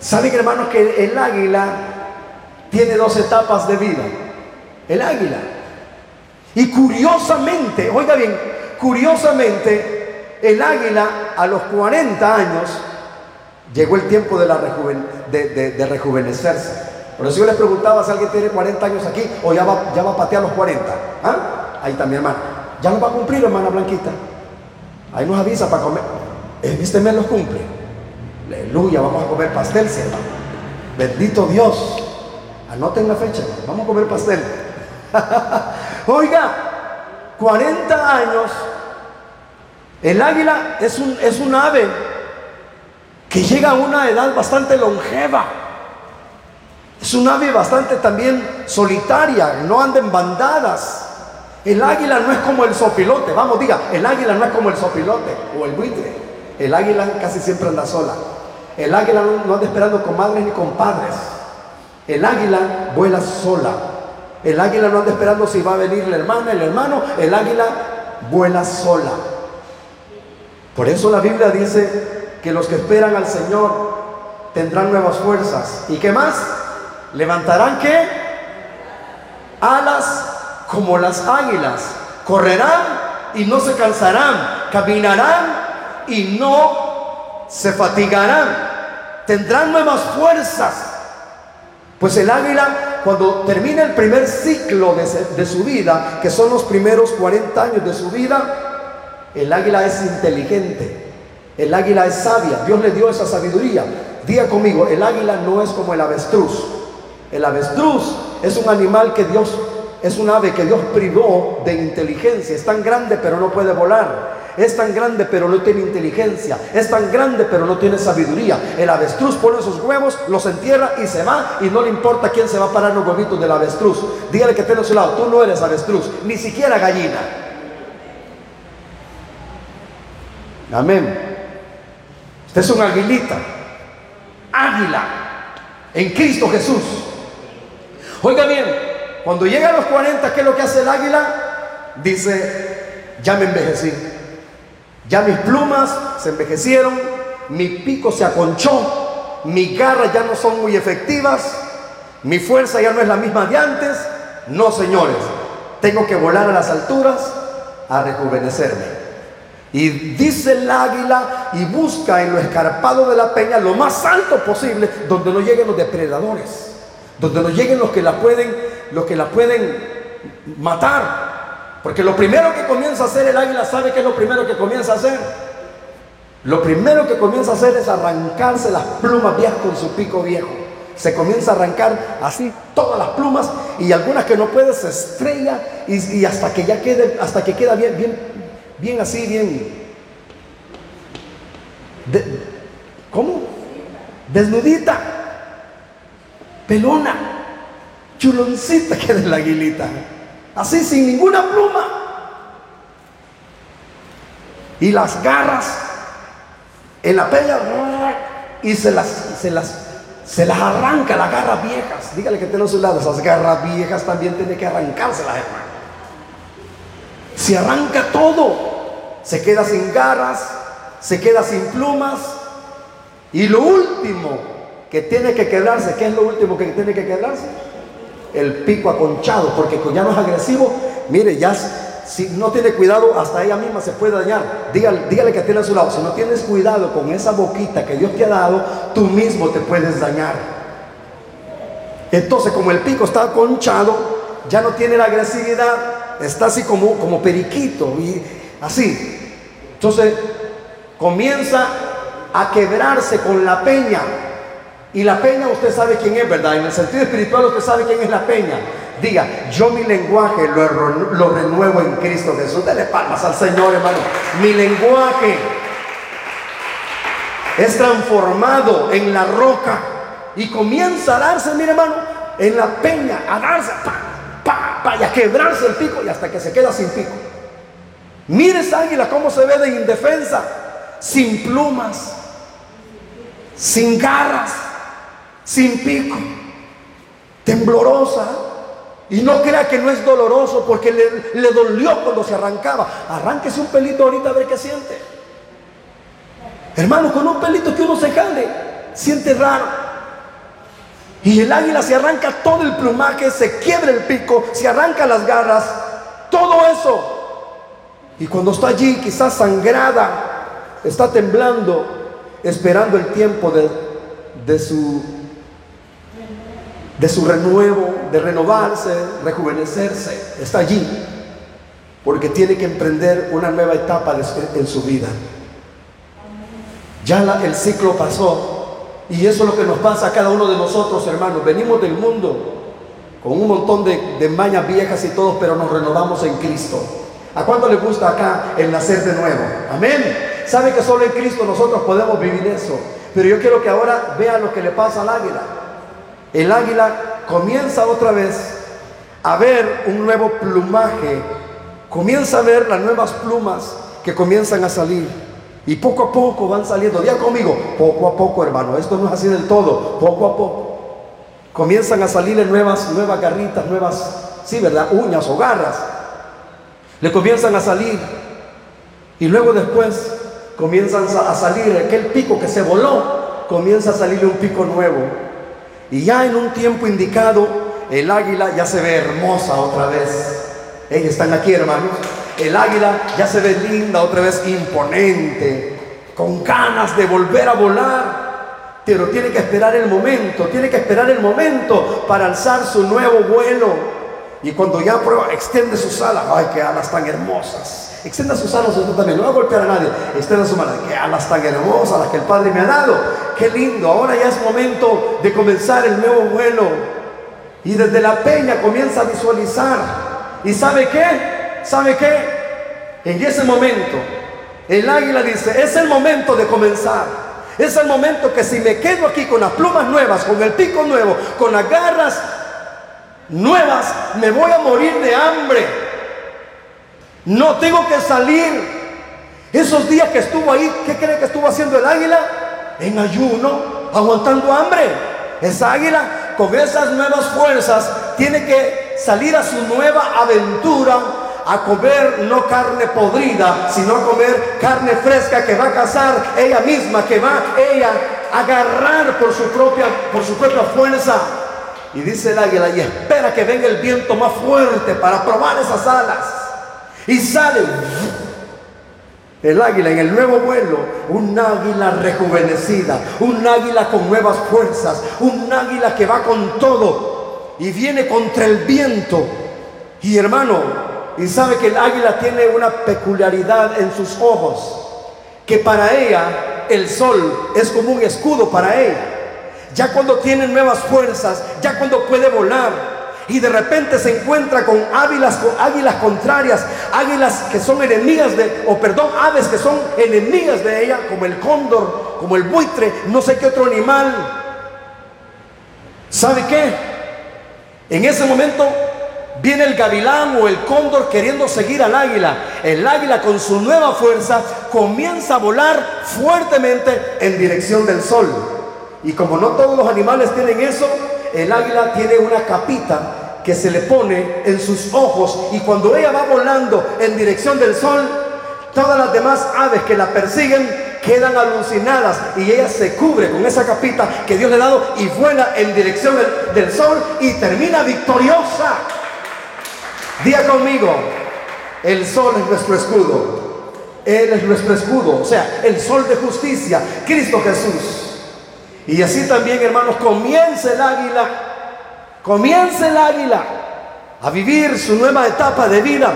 ¿Saben, hermano, que el águila tiene dos etapas de vida? El águila y curiosamente, oiga bien, curiosamente, el águila a los 40 años llegó el tiempo de, la de, rejuvenecerse. Por eso yo les preguntaba si alguien tiene 40 años aquí o ya va, ya va a patear los 40. ¿Ah? Ahí está mi hermana. Ya no va a cumplir, hermana Blanquita. Ahí nos avisa para comer. Este mes los cumple. Aleluya, vamos a comer pastel, hermano. Bendito Dios. Anoten la fecha, vamos a comer pastel. Oiga, 40 años. El águila es un, es un ave que llega a una edad bastante longeva. Es un ave bastante también solitaria, no anda en bandadas. El águila no es como el sopilote, vamos, diga, el águila no es como el sopilote o el buitre. El águila casi siempre anda sola. El águila no, anda esperando con madres ni con padres. El águila vuela sola. El águila no anda esperando si va a venir la hermana, el hermano. El águila vuela sola. Por eso la Biblia dice que los que esperan al Señor tendrán nuevas fuerzas. ¿Y qué más? Levantarán qué? Alas como las águilas. Correrán y no se cansarán. Caminarán y no se fatigarán. Tendrán nuevas fuerzas. Pues el águila, cuando termina el primer ciclo de, de, su vida, que son los primeros 40 años de su vida, el águila es inteligente, el águila es sabia, Dios le dio esa sabiduría. Diga conmigo, el águila no es como el avestruz. El avestruz es un animal que Dios, es un ave que Dios privó de inteligencia, es tan grande pero no puede volar. Es tan grande pero no tiene inteligencia. Es tan grande pero no tiene sabiduría. El avestruz pone sus huevos, los entierra y se va y no le importa quién se va a parar los huevitos del avestruz. Dígale que tiene a su lado, tú no eres avestruz, ni siquiera gallina. Amén. Es un aguilita. Águila. En Cristo Jesús. Oiga bien, cuando llega a los 40, ¿qué es lo que hace el águila? Dice, ya me envejecí. Ya mis plumas se envejecieron, mi pico se aconchó, mis garras ya no son muy efectivas, mi fuerza ya no es la misma de antes. No, señores, tengo que volar a las alturas a rejuvenecerme. Y dice el águila y busca en lo escarpado de la peña lo más alto posible, donde no lleguen los depredadores, donde no lleguen los que la pueden, los que pueden matar. Porque lo primero que comienza a hacer el águila, ¿sabe qué es lo primero que comienza a hacer? Lo primero que comienza a hacer es arrancarse las plumas viejas con su pico viejo. Se comienza a arrancar así todas las plumas y algunas que no puede se estrella y, hasta que ya quede, hasta que queda bien, bien, bien así, bien. ¿Cómo? Desnudita, pelona, chuloncita queda la aguilita así sin ninguna pluma. Y las garras en la peña y se las, se las, se las arranca las garras viejas. Dígale que tiene a su lado, esas garras viejas también tiene que arrancárselas, hermano. Se arranca todo. Se queda sin garras, se queda sin plumas. Y lo último que tiene que quedarse, ¿qué es lo último que tiene que quedarse? el pico aconchado, porque ya no es agresivo, mire, ya si no tiene cuidado, hasta ella misma se puede dañar. Dígale, que tiene a su lado, si no tienes cuidado con esa boquita que Dios te ha dado, tú mismo te puedes dañar. Entonces, como el pico está aconchado, ya no tiene la agresividad, está así como, como periquito y así. Entonces, comienza a quebrarse con la peña y la peña usted sabe quién es, ¿verdad? En el sentido espiritual usted sabe quién es la peña. Diga, yo mi lenguaje lo, renuevo en Cristo Jesús. Dele palmas al Señor, hermano. Mi lenguaje es transformado en la roca y comienza a darse, mire hermano, en la peña, a darse, pa, pa, y a quebrarse el pico y hasta que se queda sin pico. Mire esa águila cómo se ve de indefensa, sin plumas, sin garras sin pico, temblorosa. Y no crea que no es doloroso porque le, dolió cuando se arrancaba. Arránquese un pelito ahorita a ver qué siente. Hermano, con un pelito que uno se jale, siente raro. Y el águila se arranca todo el plumaje, se quiebra el pico, se arranca las garras, todo eso. Y cuando está allí, quizás sangrada, está temblando, esperando el tiempo de, de su de su renuevo, de renovarse, rejuvenecerse. Está allí, porque tiene que emprender una nueva etapa en su vida. Ya el ciclo pasó y eso es lo que nos pasa a cada uno de nosotros, hermanos. Venimos del mundo con un montón de, de mañas viejas y todo, pero nos renovamos en Cristo. ¿A cuánto le gusta acá el nacer de nuevo? Amén. Sabe que solo en Cristo nosotros podemos vivir eso. Pero yo quiero que ahora vea lo que le pasa al águila. El águila comienza otra vez a ver un nuevo plumaje. Comienza a ver las nuevas plumas que comienzan a salir. Y poco a poco van saliendo. Día conmigo, poco a poco, hermano. Esto no es así del todo. Poco a poco. Comienzan a salirle nuevas, nuevas garritas, nuevas, sí, ¿verdad? Uñas o garras. Le comienzan a salir. Y luego después comienzan a salir aquel pico que se voló. Comienza a salirle un pico nuevo. Y ya en un tiempo indicado, el águila ya se ve hermosa otra vez. Ellos están aquí, hermanos el águila ya se ve linda, otra vez imponente, con ganas de volver a volar. Pero tiene que esperar el momento, tiene que esperar el momento para alzar su nuevo vuelo. Y cuando ya prueba, extiende sus alas. ¡Ay, qué alas tan hermosas! Extienda sus alas usted también, no va a golpear a nadie. Extienda sus alas. ¡Qué alas tan hermosas las que el Padre me ha dado! ¡Qué lindo! Ahora ya es momento de comenzar el nuevo vuelo. Y desde la peña comienza a visualizar. ¿Y sabe qué? ¿sabe qué? En ese momento, el águila dice, es el momento de comenzar. Es el momento que si me quedo aquí con las plumas nuevas, con el pico nuevo, con las garras nuevas, me voy a morir de hambre. No tengo que salir. Esos días que estuvo ahí, ¿qué cree que estuvo haciendo el águila? En ayuno, aguantando hambre. Esa águila con esas nuevas fuerzas tiene que salir a su nueva aventura a comer no carne podrida, sino a comer carne fresca que va a cazar ella misma, que va ella a agarrar por su propia, por su propia fuerza. Y dice el águila, y espera que venga el viento más fuerte para probar esas alas. Y sale el águila en el nuevo vuelo, un águila rejuvenecida, un águila con nuevas fuerzas, un águila que va con todo y viene contra el viento. Y hermano, y sabe que el águila tiene una peculiaridad en sus ojos, que para ella el sol es como un escudo para ella. Ya cuando tiene nuevas fuerzas, ya cuando puede volar, y de repente se encuentra con águilas, con águilas contrarias, águilas que son enemigas de, o perdón, aves que son enemigas de ella, como el cóndor, como el buitre, no sé qué otro animal. ¿Sabe qué? En ese momento Viene el gavilán o el cóndor queriendo seguir al águila. El águila con su nueva fuerza comienza a volar fuertemente en dirección del sol. Y como no todos los animales tienen eso, el águila tiene una capita que se le pone en sus ojos y cuando ella va volando en dirección del sol, todas las demás aves que la persiguen quedan alucinadas y ella se cubre con esa capita que Dios le ha dado y vuela en dirección del, sol y termina victoriosa. Día conmigo, el sol es nuestro escudo. Él es nuestro escudo, o sea, el sol de justicia, Cristo Jesús. Y así también, hermanos, comienza el águila, comienza el águila a vivir su nueva etapa de vida,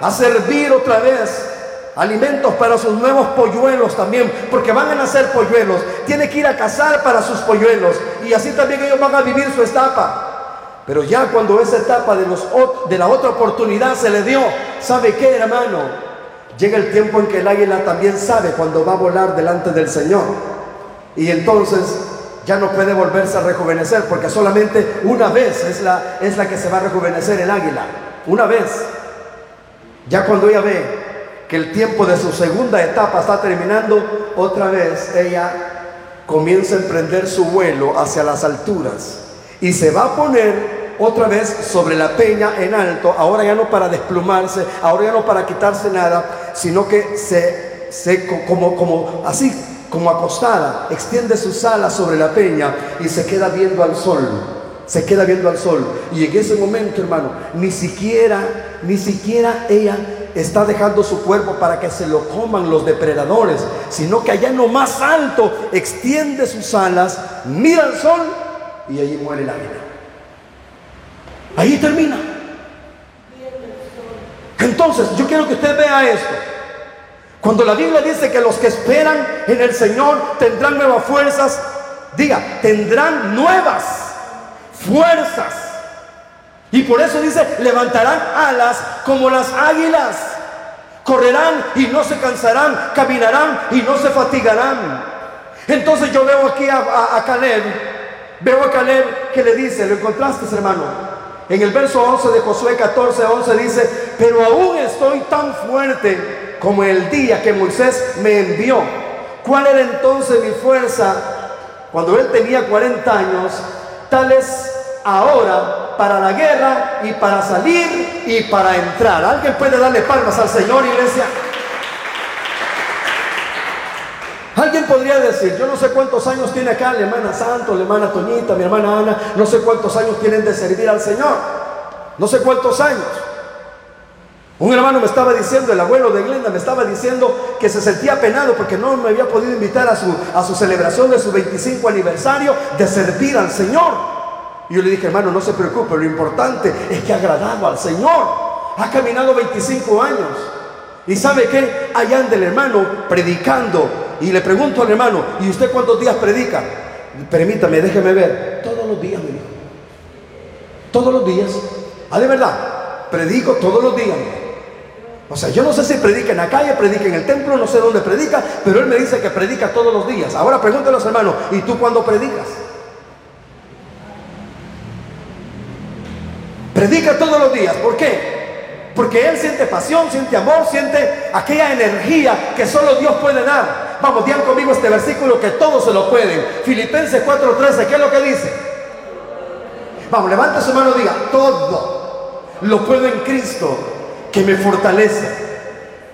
a servir otra vez alimentos para sus nuevos polluelos también, porque van a nacer polluelos, tiene que ir a cazar para sus polluelos y así también ellos van a vivir su etapa. Pero ya cuando esa etapa de, la otra oportunidad se le dio, ¿sabe qué, hermano? Llega el tiempo en que el águila también sabe cuando va a volar delante del Señor. Y entonces ya no puede volverse a rejuvenecer, porque solamente una vez es la que se va a rejuvenecer el águila. Una vez. Ya cuando ella ve que el tiempo de su segunda etapa está terminando, otra vez ella comienza a emprender su vuelo hacia las alturas y se va a poner otra vez sobre la peña en alto, ahora ya no para desplumarse, ahora ya no para quitarse nada, sino que se, como, como así, como acostada, extiende sus alas sobre la peña y se queda viendo al sol. Se queda viendo al sol. Y en ese momento, hermano, ni siquiera, ni siquiera ella está dejando su cuerpo para que se lo coman los depredadores, sino que allá en lo más alto extiende sus alas, mira al sol y allí muere el águila. Ahí termina. Entonces, yo quiero que usted vea esto. Cuando la Biblia dice que los que esperan en el Señor tendrán nuevas fuerzas, diga, tendrán nuevas fuerzas. Y por eso dice, levantarán alas como las águilas. Correrán y no se cansarán, caminarán y no se fatigarán. Entonces yo veo aquí a, Caleb, veo a Caleb que le dice, ¿lo encontraste hermano? En el verso 11 de Josué 14, 11 dice, pero aún estoy tan fuerte como el día que Moisés me envió. ¿Cuál era entonces mi fuerza cuando él tenía 40 años? Tal es ahora para la guerra y para salir y para entrar. ¿Alguien puede darle palmas al Señor, iglesia? Alguien podría decir, yo no sé cuántos años tiene acá la hermana Santo, la hermana Toñita, mi hermana Ana, no sé cuántos años tienen de servir al Señor. No sé cuántos años. Un hermano me estaba diciendo, el abuelo de Glenda me estaba diciendo que se sentía penado porque no me había podido invitar a su, a su celebración de su 25 aniversario de servir al Señor. Y yo le dije, hermano, no se preocupe, lo importante es que ha agradado al Señor. Ha caminado 25 años. ¿Y sabe qué? Allá anda el hermano predicando. Y le pregunto al hermano, ¿y usted cuántos días predica? Permítame, déjeme ver. Todos los días, me dijo. Todos los días. Ah, de verdad. Predico todos los días. O sea, yo no sé si predica en la calle, predica en el templo, no sé dónde predica, pero él me dice que predica todos los días. Ahora pregúntale a los hermanos, ¿y tú cuándo predicas? Predica todos los días. ¿Por qué? Porque él siente pasión, siente amor, siente aquella energía que solo Dios puede dar. Vamos, digan conmigo este versículo que todos se lo pueden. Filipenses 4:13, ¿qué es lo que dice? Vamos, levante su mano y diga, todo lo puedo en Cristo que me fortalece.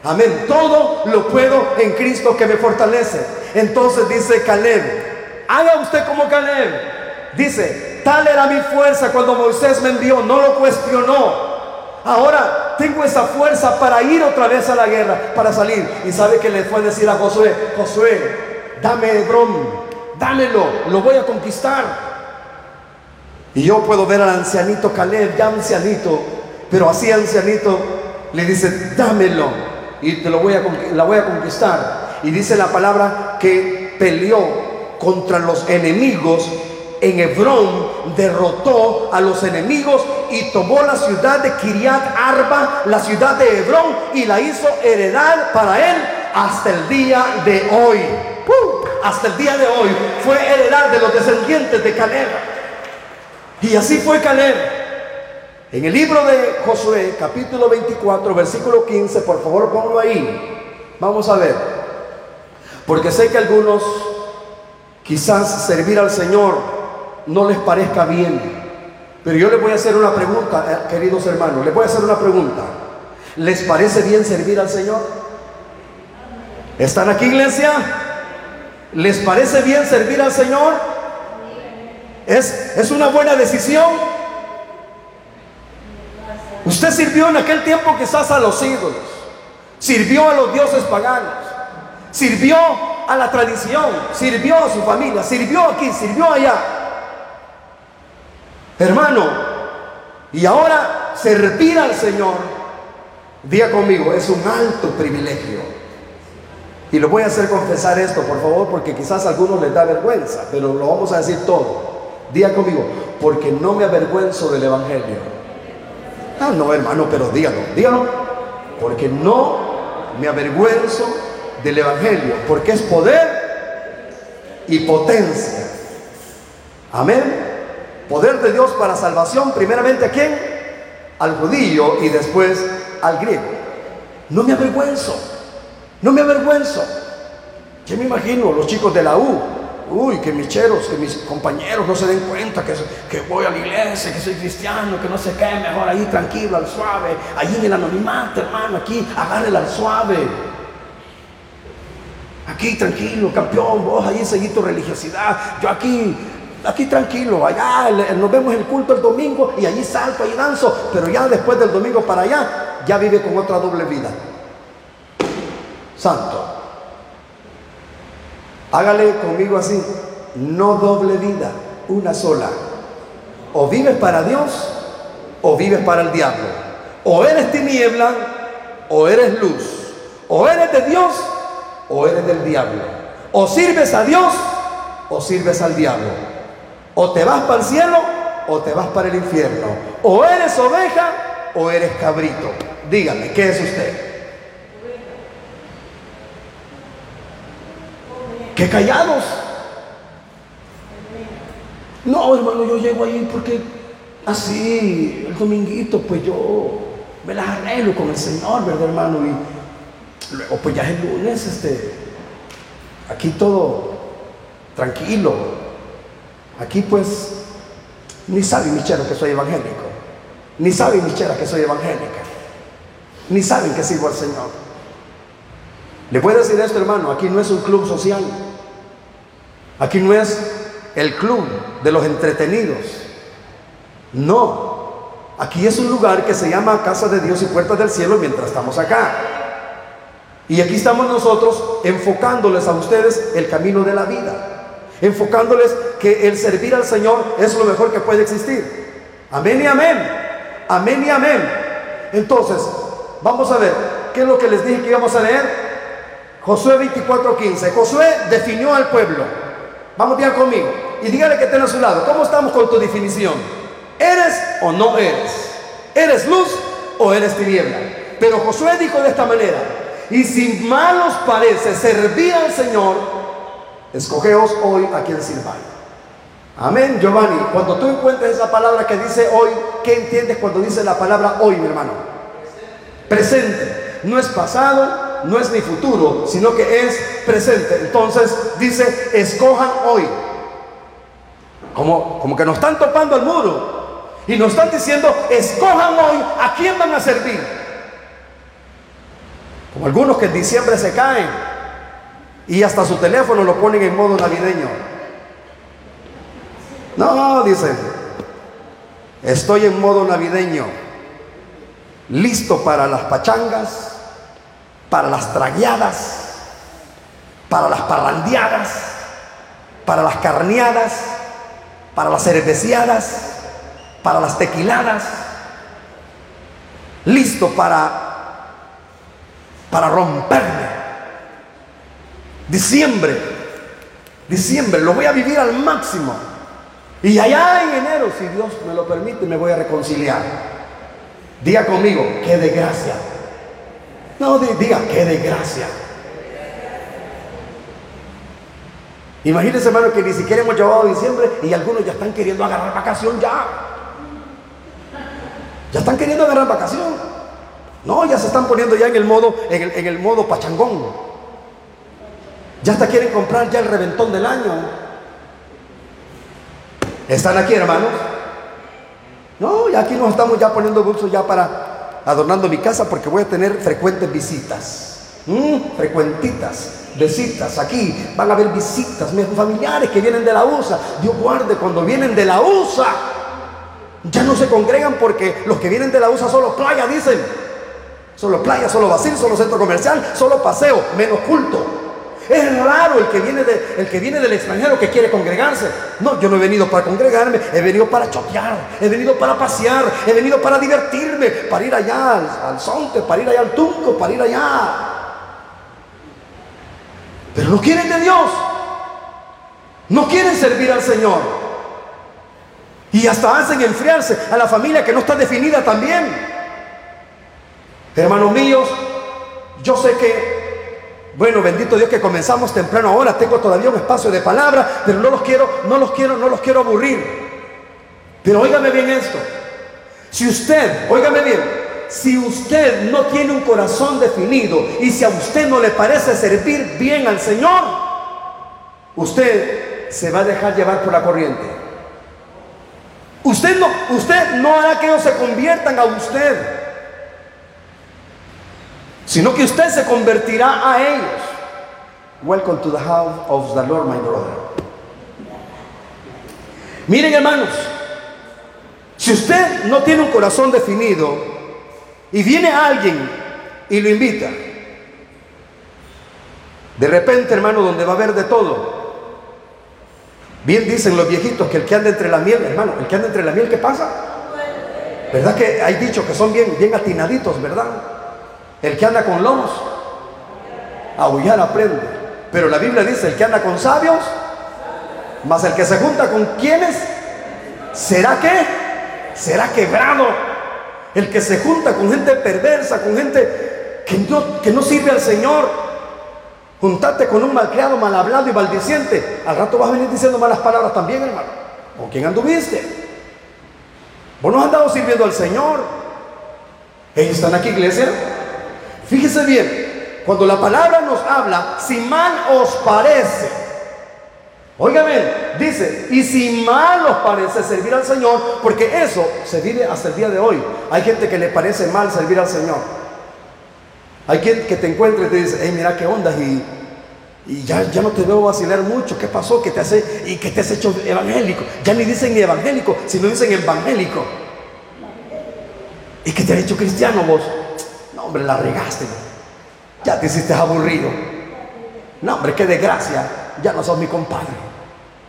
Amén. Todo lo puedo en Cristo que me fortalece. Entonces dice Caleb, haga usted como Caleb. Dice, tal era mi fuerza cuando Moisés me envió, no lo cuestionó. Ahora tengo esa fuerza para ir otra vez a la guerra, para salir. Y sabe que le fue a decir a Josué, Josué, dame Hebrón, dámelo, lo voy a conquistar. Y yo puedo ver al ancianito Caleb, ya ancianito, pero así ancianito, le dice, dámelo y te lo voy a, la voy a conquistar. Y dice la palabra que peleó contra los enemigos en Hebrón, derrotó a los enemigos y tomó la ciudad de Kiriat Arba, la ciudad de Hebrón, y la hizo heredar para él hasta el día de hoy. Hasta el día de hoy fue heredad de los descendientes de Caleb. Y así fue Caleb. En el libro de Josué, capítulo 24, versículo 15, por favor ponlo ahí. Vamos a ver. Porque sé que algunos quizás servir al Señor no les parezca bien. Pero yo les voy a hacer una pregunta, eh, queridos hermanos. Les voy a hacer una pregunta. ¿Les parece bien servir al Señor? ¿Están aquí, iglesia? ¿Les parece bien servir al Señor? ¿Es, es una buena decisión? Usted sirvió en aquel tiempo quizás a los ídolos, sirvió a los dioses paganos, sirvió a la tradición, sirvió a su familia, sirvió aquí, sirvió allá. Hermano, y ahora servir al Señor, diga conmigo, es un alto privilegio. Y lo voy a hacer confesar esto, por favor, porque quizás a algunos les da vergüenza, pero lo vamos a decir todo. Diga conmigo, porque no me avergüenzo del Evangelio. Ah, no, hermano, pero dígalo, dígalo. Porque no me avergüenzo del Evangelio, porque es poder y potencia. Amén. Poder de Dios para salvación, primeramente a quién? Al judío y después al griego. No me avergüenzo, no me avergüenzo. Yo me imagino los chicos de la U, uy, que mis cheros, que mis compañeros no se den cuenta que, que voy a la iglesia, que soy cristiano, que no se cae mejor ahí tranquilo, al suave, allí en el anonimato, hermano, aquí, agárrela al suave. Aquí tranquilo, campeón, vos ahí seguí tu religiosidad, yo aquí, aquí tranquilo, allá nos vemos el culto el domingo y allí salto, allí danzo, pero ya después del domingo para allá, ya vive con otra doble vida. Santo. Hágale conmigo así, no doble vida, una sola. O vives para Dios o vives para el diablo. O eres tiniebla o eres luz. O eres de Dios o eres del diablo. O sirves a Dios o sirves al diablo. O te vas para el cielo o te vas para el infierno. O eres oveja o eres cabrito. Dígame, ¿qué es usted? ¡Qué callados! No, hermano, yo llego ahí porque así, el dominguito, pues yo me las arreglo con el Señor, ¿verdad, hermano? Y luego, pues ya es el lunes, este, aquí todo tranquilo. Aquí, pues, ni sabe mi chero que soy evangélico, ni sabe mi chera que soy evangélica, ni saben que sirvo al Señor. Le puedo decir esto, hermano, aquí no es un club social, aquí no es el club de los entretenidos. No, aquí es un lugar que se llama Casa de Dios y Puertas del Cielo mientras estamos acá. Y aquí estamos nosotros enfocándoles a ustedes el camino de la vida, enfocándoles que el servir al Señor es lo mejor que puede existir. Amén y amén. Amén y amén. Entonces, vamos a ver, ¿qué es lo que les dije que íbamos a leer? Josué 24:15. Josué definió al pueblo. Vamos bien conmigo. Y dígale que estén a su lado. ¿Cómo estamos con tu definición? ¿Eres o no eres? ¿Eres luz o eres tiniebla? Pero Josué dijo de esta manera, y si mal os parece servir al Señor, escogeos hoy a quien sirváis. Amén, Giovanni. Cuando tú encuentres esa palabra que dice hoy, ¿qué entiendes cuando dice la palabra hoy, mi hermano? Presente. No es pasado, no es ni futuro, sino que es presente. Entonces dice, escojan hoy. Como, como que nos están topando al muro. Y nos están diciendo, escojan hoy a quién van a servir. Como algunos que en diciembre se caen y hasta su teléfono lo ponen en modo navideño. No, dicen, estoy en modo navideño, listo para las pachangas, para las tragueadas, para las parrandeadas, para las carneadas, para las cerveciadas, para las tequiladas, listo para para romperme. Diciembre, diciembre, lo voy a vivir al máximo. Y allá en enero, si Dios me lo permite, me voy a reconciliar. Diga conmigo, qué desgracia. No, diga, qué desgracia. Imagínense, hermano, que ni siquiera hemos llevado diciembre y algunos ya están queriendo agarrar vacación ya. Ya están queriendo agarrar vacación. No, ya se están poniendo ya en el modo, en el, modo pachangón. Ya hasta quieren comprar ya el reventón del año. ¿Están aquí, hermanos? No, ya aquí nos estamos ya poniendo bolsos ya para adornando mi casa porque voy a tener frecuentes visitas. Mm, frecuentitas, visitas. Aquí van a haber visitas, mis familiares que vienen de la USA. Dios guarde cuando vienen de la USA. Ya no se congregan porque los que vienen de la USA solo playa, dicen. Solo playa, solo vacío, solo centro comercial, solo paseo, menos culto. Es raro el que, viene de, que viene del extranjero que quiere congregarse. No, yo no he venido para congregarme, he venido para chotear, he venido para pasear, he venido para divertirme, para ir allá al, al para ir allá al Tunco, para ir allá. Pero no quieren de Dios. No quieren servir al Señor. Y hasta hacen enfriarse a la familia que no está definida también. Hermanos míos, yo sé que, bueno, bendito Dios que comenzamos temprano ahora, tengo todavía un espacio de palabra, pero no los quiero, no los quiero, no los quiero aburrir. Pero óigame bien esto. Si usted, óigame bien, si usted no tiene un corazón definido y si a usted no le parece servir bien al Señor, usted se va a dejar llevar por la corriente. Usted no, usted no hará que ellos se conviertan a usted, sino que usted se convertirá a ellos. Welcome to the house of the Lord, my brother. Miren, hermanos, si usted no tiene un corazón definido y viene alguien y lo invita, de repente, hermano, donde va a haber de todo. Bien dicen los viejitos que el que anda entre la miel, hermano, el que anda entre la miel, ¿qué pasa? ¿Verdad que hay dicho que son bien, bien atinaditos, verdad? El que anda con lomos, aullar aprende. Pero la Biblia dice, el que anda con sabios, más el que se junta con quienes, ¿será qué? Será quebrado. El que se junta con gente perversa, con gente que no, que no sirve al Señor, juntate con un malcriado, mal hablado y maldiciente, al rato vas a venir diciendo malas palabras también, hermano. ¿Con quién anduviste? Vos no has andado sirviendo al Señor. Ellos están aquí, iglesia. Fíjese bien, cuando la palabra nos habla, si mal os parece, óigame, dice, y si mal os parece servir al Señor, porque eso se vive hasta el día de hoy. Hay gente que le parece mal servir al Señor. Hay quien que te encuentra y te dice, hey, mira qué onda, y, y ya, ya no te veo vacilar mucho. ¿Qué pasó? Que te hace y que te has hecho evangélico. Ya ni dicen evangélico, sino dicen evangélico. ¿Y que te ha hecho cristiano vos? Hombre, la regaste. Ya te hiciste aburrido. No, hombre, qué desgracia. Ya no sos mi compadre.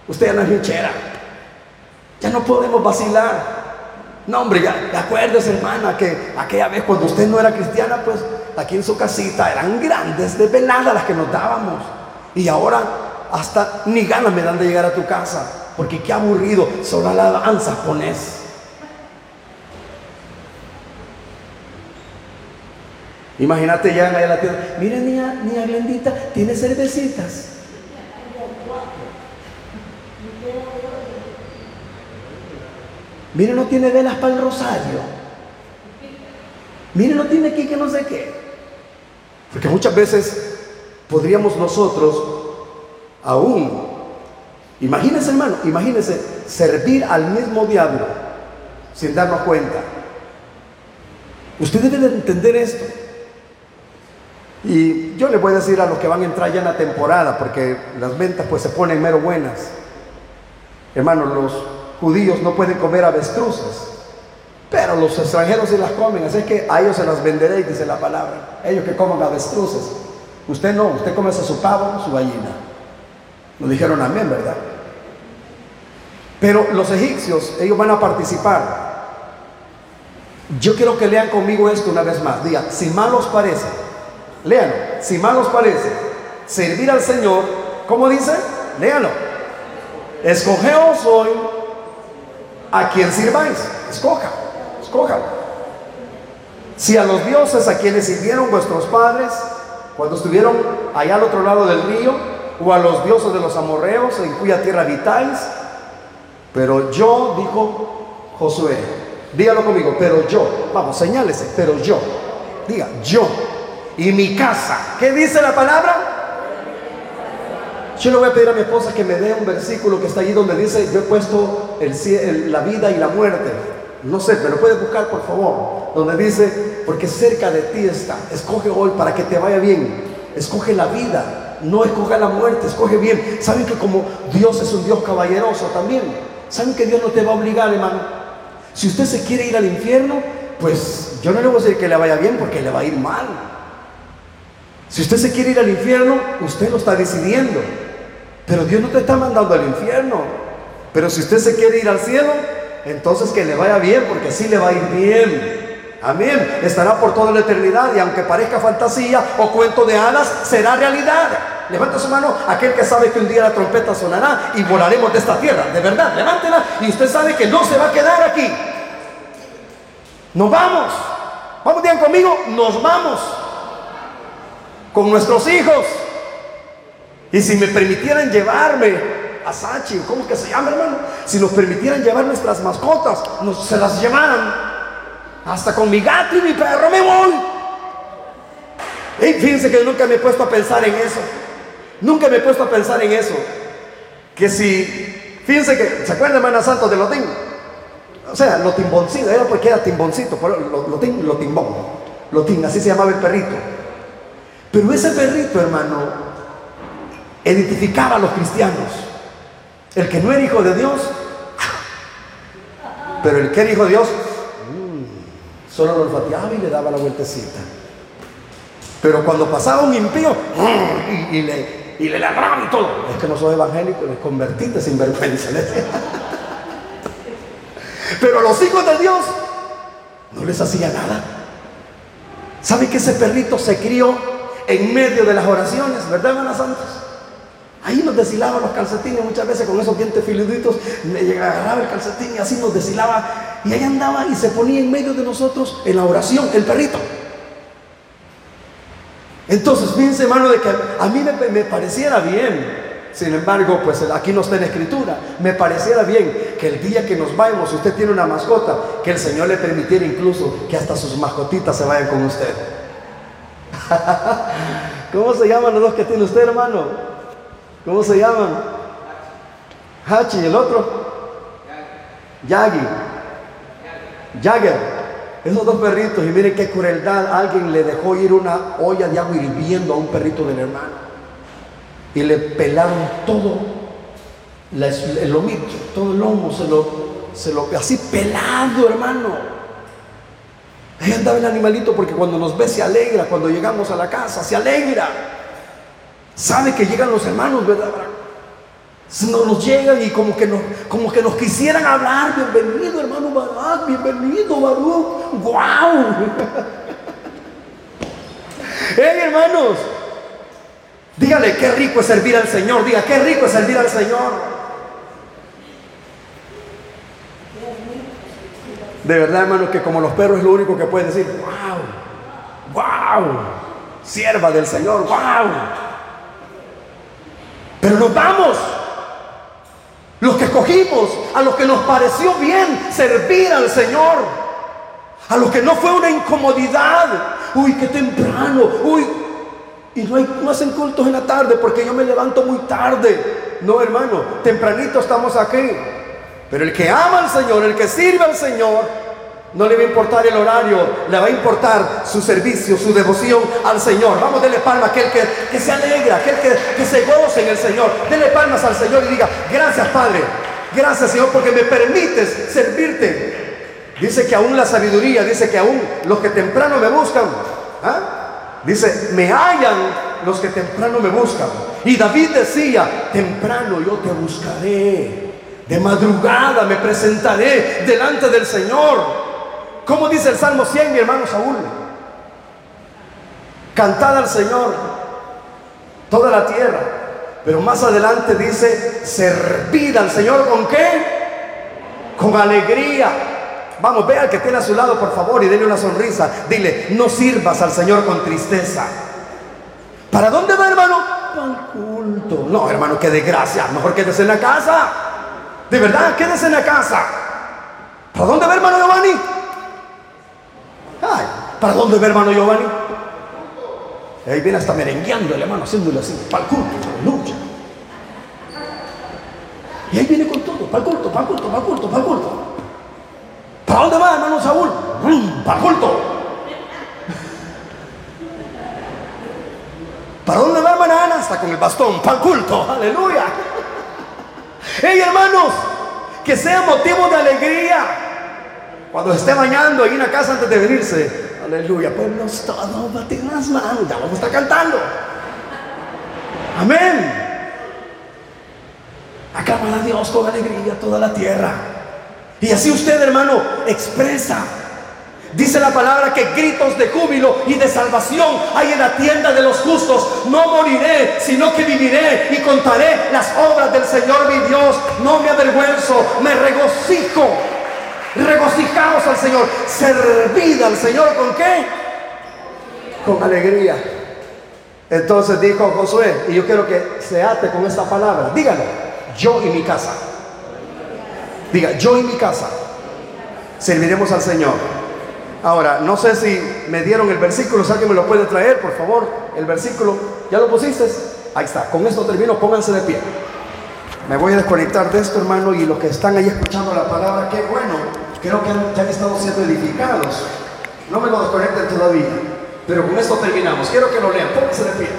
Usted ya no es hinchera. Ya no podemos vacilar. No, hombre, ya, acuérdese, hermana, que aquella vez cuando usted no era cristiana, pues aquí en su casita eran grandes desveladas las que nos dábamos. Y ahora hasta ni ganas me dan de llegar a tu casa, porque qué aburrido, solo alabanza pones. Imagínate ya en la tienda, mira niña, niña Glendita, tiene cervecitas. Mire, no tiene velas para el rosario. Mire, no tiene aquí que no sé qué. Porque muchas veces podríamos nosotros aún, imagínense hermano, imagínense servir al mismo diablo sin darnos cuenta. Usted debe de entender esto. Y yo le voy a decir a los que van a entrar ya en la temporada, porque las ventas pues se ponen mero buenas. Hermanos, los judíos no pueden comer avestruces, pero los extranjeros sí las comen, así que a ellos se las venderéis, dice la palabra. Ellos que coman avestruces. Usted no, usted come su pavo, su gallina. Lo dijeron amén, ¿verdad? Pero los egipcios, ellos van a participar. Yo quiero que lean conmigo esto una vez más. Diga, si mal os parece, léanlo, si mal os parece, servir al Señor, ¿cómo dice? Léanlo. Escogeos hoy a quien sirváis. Escoja, escoja. Si a los dioses a quienes sirvieron vuestros padres, cuando estuvieron allá al otro lado del río, o a los dioses de los amorreos en cuya tierra habitáis, pero yo, dijo Josué, dígalo conmigo, pero yo, vamos, señálese, pero yo, diga, yo, y mi casa, ¿qué dice la palabra? Yo le voy a pedir a mi esposa que me dé un versículo que está allí donde dice, yo he puesto la vida y la muerte. No sé, pero puede buscar por favor, donde dice, porque cerca de ti está, escoge hoy para que te vaya bien, escoge la vida, no escoge la muerte, escoge bien. Saben que como Dios es un Dios caballeroso también, saben que Dios no te va a obligar, hermano. Si usted se quiere ir al infierno, pues yo no le voy a decir que le vaya bien porque le va a ir mal. Si usted se quiere ir al infierno, usted lo está decidiendo. Pero Dios no te está mandando al infierno. Pero si usted se quiere ir al cielo, entonces que le vaya bien, porque así le va a ir bien. Amén. Estará por toda la eternidad y aunque parezca fantasía o cuento de hadas, será realidad. Levanta su mano aquel que sabe que un día la trompeta sonará y volaremos de esta tierra. De verdad, levántela y usted sabe que no se va a quedar aquí. Nos vamos. Vamos bien conmigo, nos vamos. Con nuestros hijos. Y si me permitieran llevarme a Sachi, ¿cómo que se llama, hermano? Si nos permitieran llevar nuestras mascotas, nos, se las llevaran. Hasta con mi gato y mi perro me voy. Y fíjense que nunca me he puesto a pensar en eso. Nunca me he puesto a pensar en eso. Que si, fíjense que, ¿se acuerdan, hermana Santos, de Lotín? O sea, lo timboncito, era porque era timboncito, Lotín, lo timbón. Lotín, así se llamaba el perrito. Pero ese perrito, hermano, identificaba a los cristianos. El que no era hijo de Dios, pero el que era hijo de Dios, mm, solo lo olfateaba y le daba la vueltecita. Pero cuando pasaba un impío, y, le, y le ladraban y todo. Es que no soy evangélico, les convertiste sin vergüenza. Pero los hijos de Dios, no les hacía nada. ¿Sabe que ese perrito se crió en medio de las oraciones, verdad, hermanas santas? Ahí nos deshilaba los calcetines muchas veces con esos dientes filuditos, me agarraba el calcetín y así nos deshilaba. Y ahí andaba y se ponía en medio de nosotros en la oración, el perrito. Entonces, fíjense, hermano, de que a mí me, me pareciera bien sin embargo, pues aquí no está en escritura. Me pareciera bien que el día que nos vayamos, si usted tiene una mascota, que el Señor le permitiera incluso que hasta sus mascotitas se vayan con usted. ¿Cómo se llaman los dos que tiene usted, hermano? ¿Cómo se llaman? Hachi el otro. Yagi. Jagger. Esos dos perritos, y miren qué crueldad. Alguien le dejó ir una olla de agua hirviendo a un perrito del hermano y le pelaron todo el lomito, todo el lomo, se lo, se lo, así pelado, hermano. Ahí andaba el animalito porque cuando nos ve se alegra, cuando llegamos a la casa se alegra. Sabe que llegan los hermanos, ¿verdad? No nos llegan y como que nos, como que nos quisieran hablar, bienvenido hermano Baruch, bienvenido Baruch, wow. hey hermanos, Dígale, qué rico es servir al Señor. Diga, qué rico es servir al Señor. De verdad, hermano, que como los perros es lo único que pueden decir, wow, wow, sierva del Señor, wow. Pero nos vamos. Los que escogimos, a los que nos pareció bien servir al Señor, a los que no fue una incomodidad, uy, qué temprano, uy, y no, hacen cultos en la tarde porque yo me levanto muy tarde. No, hermano, tempranito estamos aquí. Pero el que ama al Señor, el que sirve al Señor, no le va a importar el horario, le va a importar su servicio, su devoción al Señor. Vamos, dele palmas a aquel que, se alegra, aquel que, que se goce en el Señor. Dele palmas al Señor y diga, gracias Padre, gracias Señor porque me permites servirte. Dice que aún la sabiduría, dice que aún los que temprano me buscan, ¿ah? Dice, me hallan los que temprano me buscan. Y David decía, temprano yo te buscaré. De madrugada me presentaré delante del Señor. Como dice el Salmo 100, mi hermano Saúl? Cantad al Señor toda la tierra. Pero más adelante dice, servid al Señor con qué? Con alegría. Vamos, ve al que tiene a su lado, por favor, y denle una sonrisa. Dile, no sirvas al Señor con tristeza. ¿Para dónde va, hermano? Para culto. No, hermano, qué desgracia. Mejor quédese en la casa. De verdad, quédese en la casa. ¿Para dónde va, hermano Giovanni? Ay, ¿para dónde va, hermano Giovanni? ahí viene hasta merengueando el hermano, haciéndolo así. Para el culto, lucha. Y ahí viene con todo, para el culto, para el culto, para el culto, para el culto. ¿Para dónde va, hermano Saúl? Para culto. ¿Para dónde va, hermana Ana? Hasta con el bastón, para culto. Aleluya. Hey, hermanos, que sea motivo de alegría. Cuando esté bañando ahí en la casa antes de venirse. Aleluya. Baten las manos. Ya vamos a estar cantando. Amén. Acaba a Dios con alegría toda la tierra. Y así usted, hermano, expresa. Dice la palabra que gritos de júbilo y de salvación hay en la tienda de los justos. No moriré, sino que viviré y contaré las obras del Señor mi Dios. No me avergüenzo, me regocijo. Regocijaos al Señor. Servid al Señor con qué? Con alegría. Entonces dijo Josué, y yo quiero que se ate con esta palabra. Dígalo, yo y mi casa. Diga, yo y mi casa serviremos al Señor. Ahora, no sé si me dieron el versículo, si alguien me lo puede traer, por favor, el versículo. ¿Ya lo pusiste? Ahí está, con esto termino, pónganse de pie. Me voy a desconectar de esto, hermano, y los que están ahí escuchando la palabra, qué bueno, creo que han, han estado siendo edificados. No me lo desconecten todavía, pero con esto terminamos. Quiero que lo lean, pónganse de pie.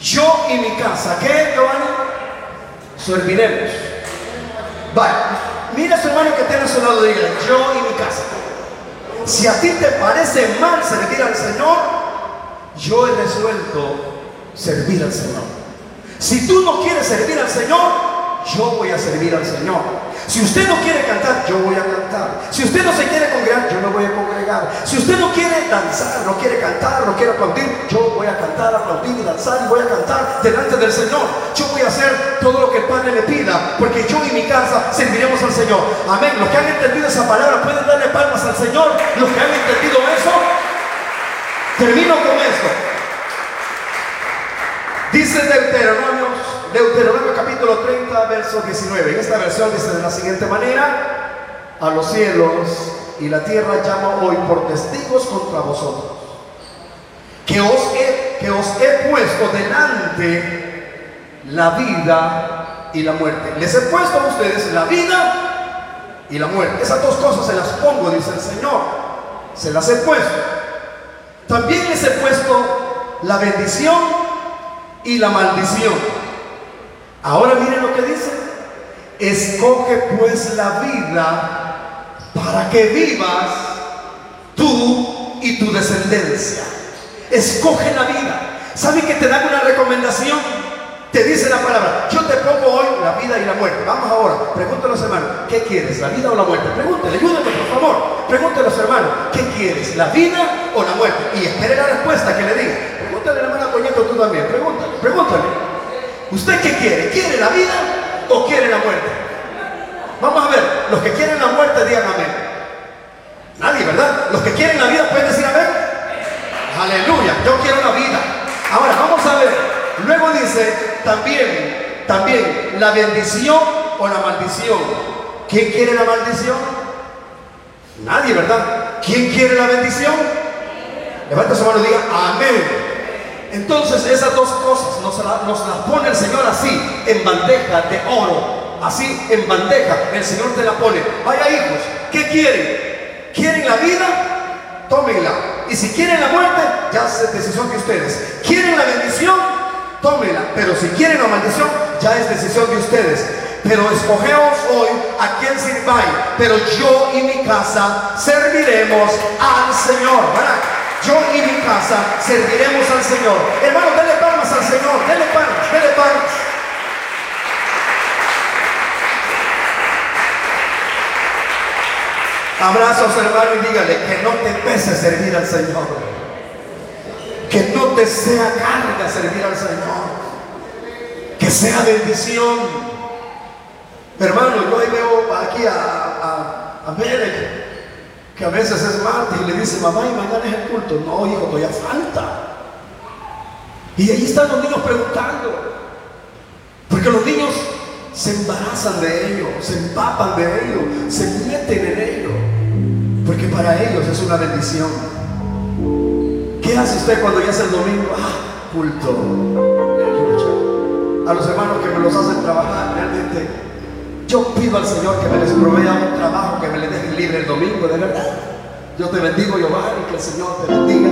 Yo y mi casa, ¿qué, Giovanni? Serviremos. Vaya, mira a su hermano que tiene a su lado diga, yo y mi casa. Si a ti te parece mal servir al Señor, yo he resuelto servir al Señor. Si tú no quieres servir al Señor, yo voy a servir al Señor. Si usted no quiere cantar, yo voy a cantar. Si usted no se quiere congregar, yo me voy a congregar. Si usted no quiere danzar, no quiere cantar, no quiere aplaudir, yo voy a cantar, aplaudir y danzar y voy a cantar delante del Señor. Yo voy a hacer todo lo que el Padre le pida, porque yo y mi casa serviremos al Señor. Amén. Los que han entendido esa palabra pueden darle palmas al Señor. Los que han entendido eso, termino con esto. Dice Deuteronomio, Deuteronomio capítulo 30, verso 19. En esta versión dice de la siguiente manera, a los cielos y la tierra llamo hoy por testigos contra vosotros, que os he, que os he puesto delante la vida y la muerte. Les he puesto a ustedes la vida y la muerte. Esas dos cosas se las pongo, dice el Señor. Se las he puesto. También les he puesto la bendición y la maldición. Ahora miren lo que dice. Escoge pues la vida para que vivas tú y tu descendencia. Escoge la vida. ¿Sabe que te dan una recomendación? Te dice la palabra, yo te pongo hoy la vida y la muerte. Vamos ahora, pregúntale a los hermanos, ¿qué quieres? ¿La vida o la muerte? Pregúntale, ayúdame por favor. Pregúntale a los hermanos, ¿qué quieres? ¿La vida o la muerte? Y espere la respuesta que le diga. Pregúntale a la hermana Coñeto tú también, pregúntale, pregúntale. ¿Usted qué quiere? ¿Quiere la vida o quiere la muerte? Vamos a ver, los que quieren la muerte digan amén. Nadie, ¿verdad? Los que quieren la vida pueden decir amén. Aleluya, yo quiero la vida. Ahora, vamos a ver. Luego dice también, también la bendición o la maldición. ¿Quién quiere la maldición? Nadie, ¿verdad? ¿Quién quiere la bendición? Levanta su mano y diga amén. Entonces esas dos cosas nos, las pone el Señor así, en bandeja de oro, así en bandeja, el Señor te la pone. Vaya hijos, ¿qué quieren? ¿Quieren la vida? Tómenla. Y si quieren la muerte, ya es decisión de ustedes. ¿Quieren la bendición? Tómenla. Pero si quieren la maldición, ya es decisión de ustedes. Pero escogeos hoy a quien sirváis. Pero yo y mi casa serviremos al Señor. Yo y mi casa serviremos al Señor. Hermano, denle palmas al Señor. Denle palmas, denle palmas. Abrazos, hermano, y dígale que no te pese servir al Señor. Que no te sea carga servir al Señor. Que sea bendición. Hermano, yo ahí veo aquí a, a, a que a veces es martes y le dice, mamá, y mañana es el culto. No, hijo, todavía falta. Y ahí están los niños preguntando. Porque los niños se embarazan de ello, se empapan de ello, se meten en ello. Porque para ellos es una bendición. ¿Qué hace usted cuando ya es el domingo? Ah, culto. A los hermanos que me los hacen trabajar, realmente yo pido al Señor que me les provea un trabajo, que me les deje libre el domingo, de verdad. Yo te bendigo, y que el Señor te bendiga.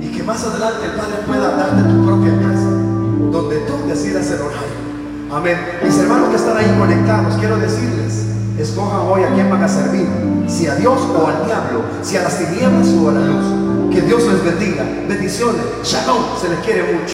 Y que más adelante el Padre pueda darte tu propia casa, donde tú decidas el horario. Amén. Mis hermanos que están ahí conectados, quiero decirles, escojan hoy a quién van a servir, si a Dios o al diablo, si a las tinieblas o a la luz. Que Dios les bendiga. Bendiciones. Shalom. Se les quiere mucho.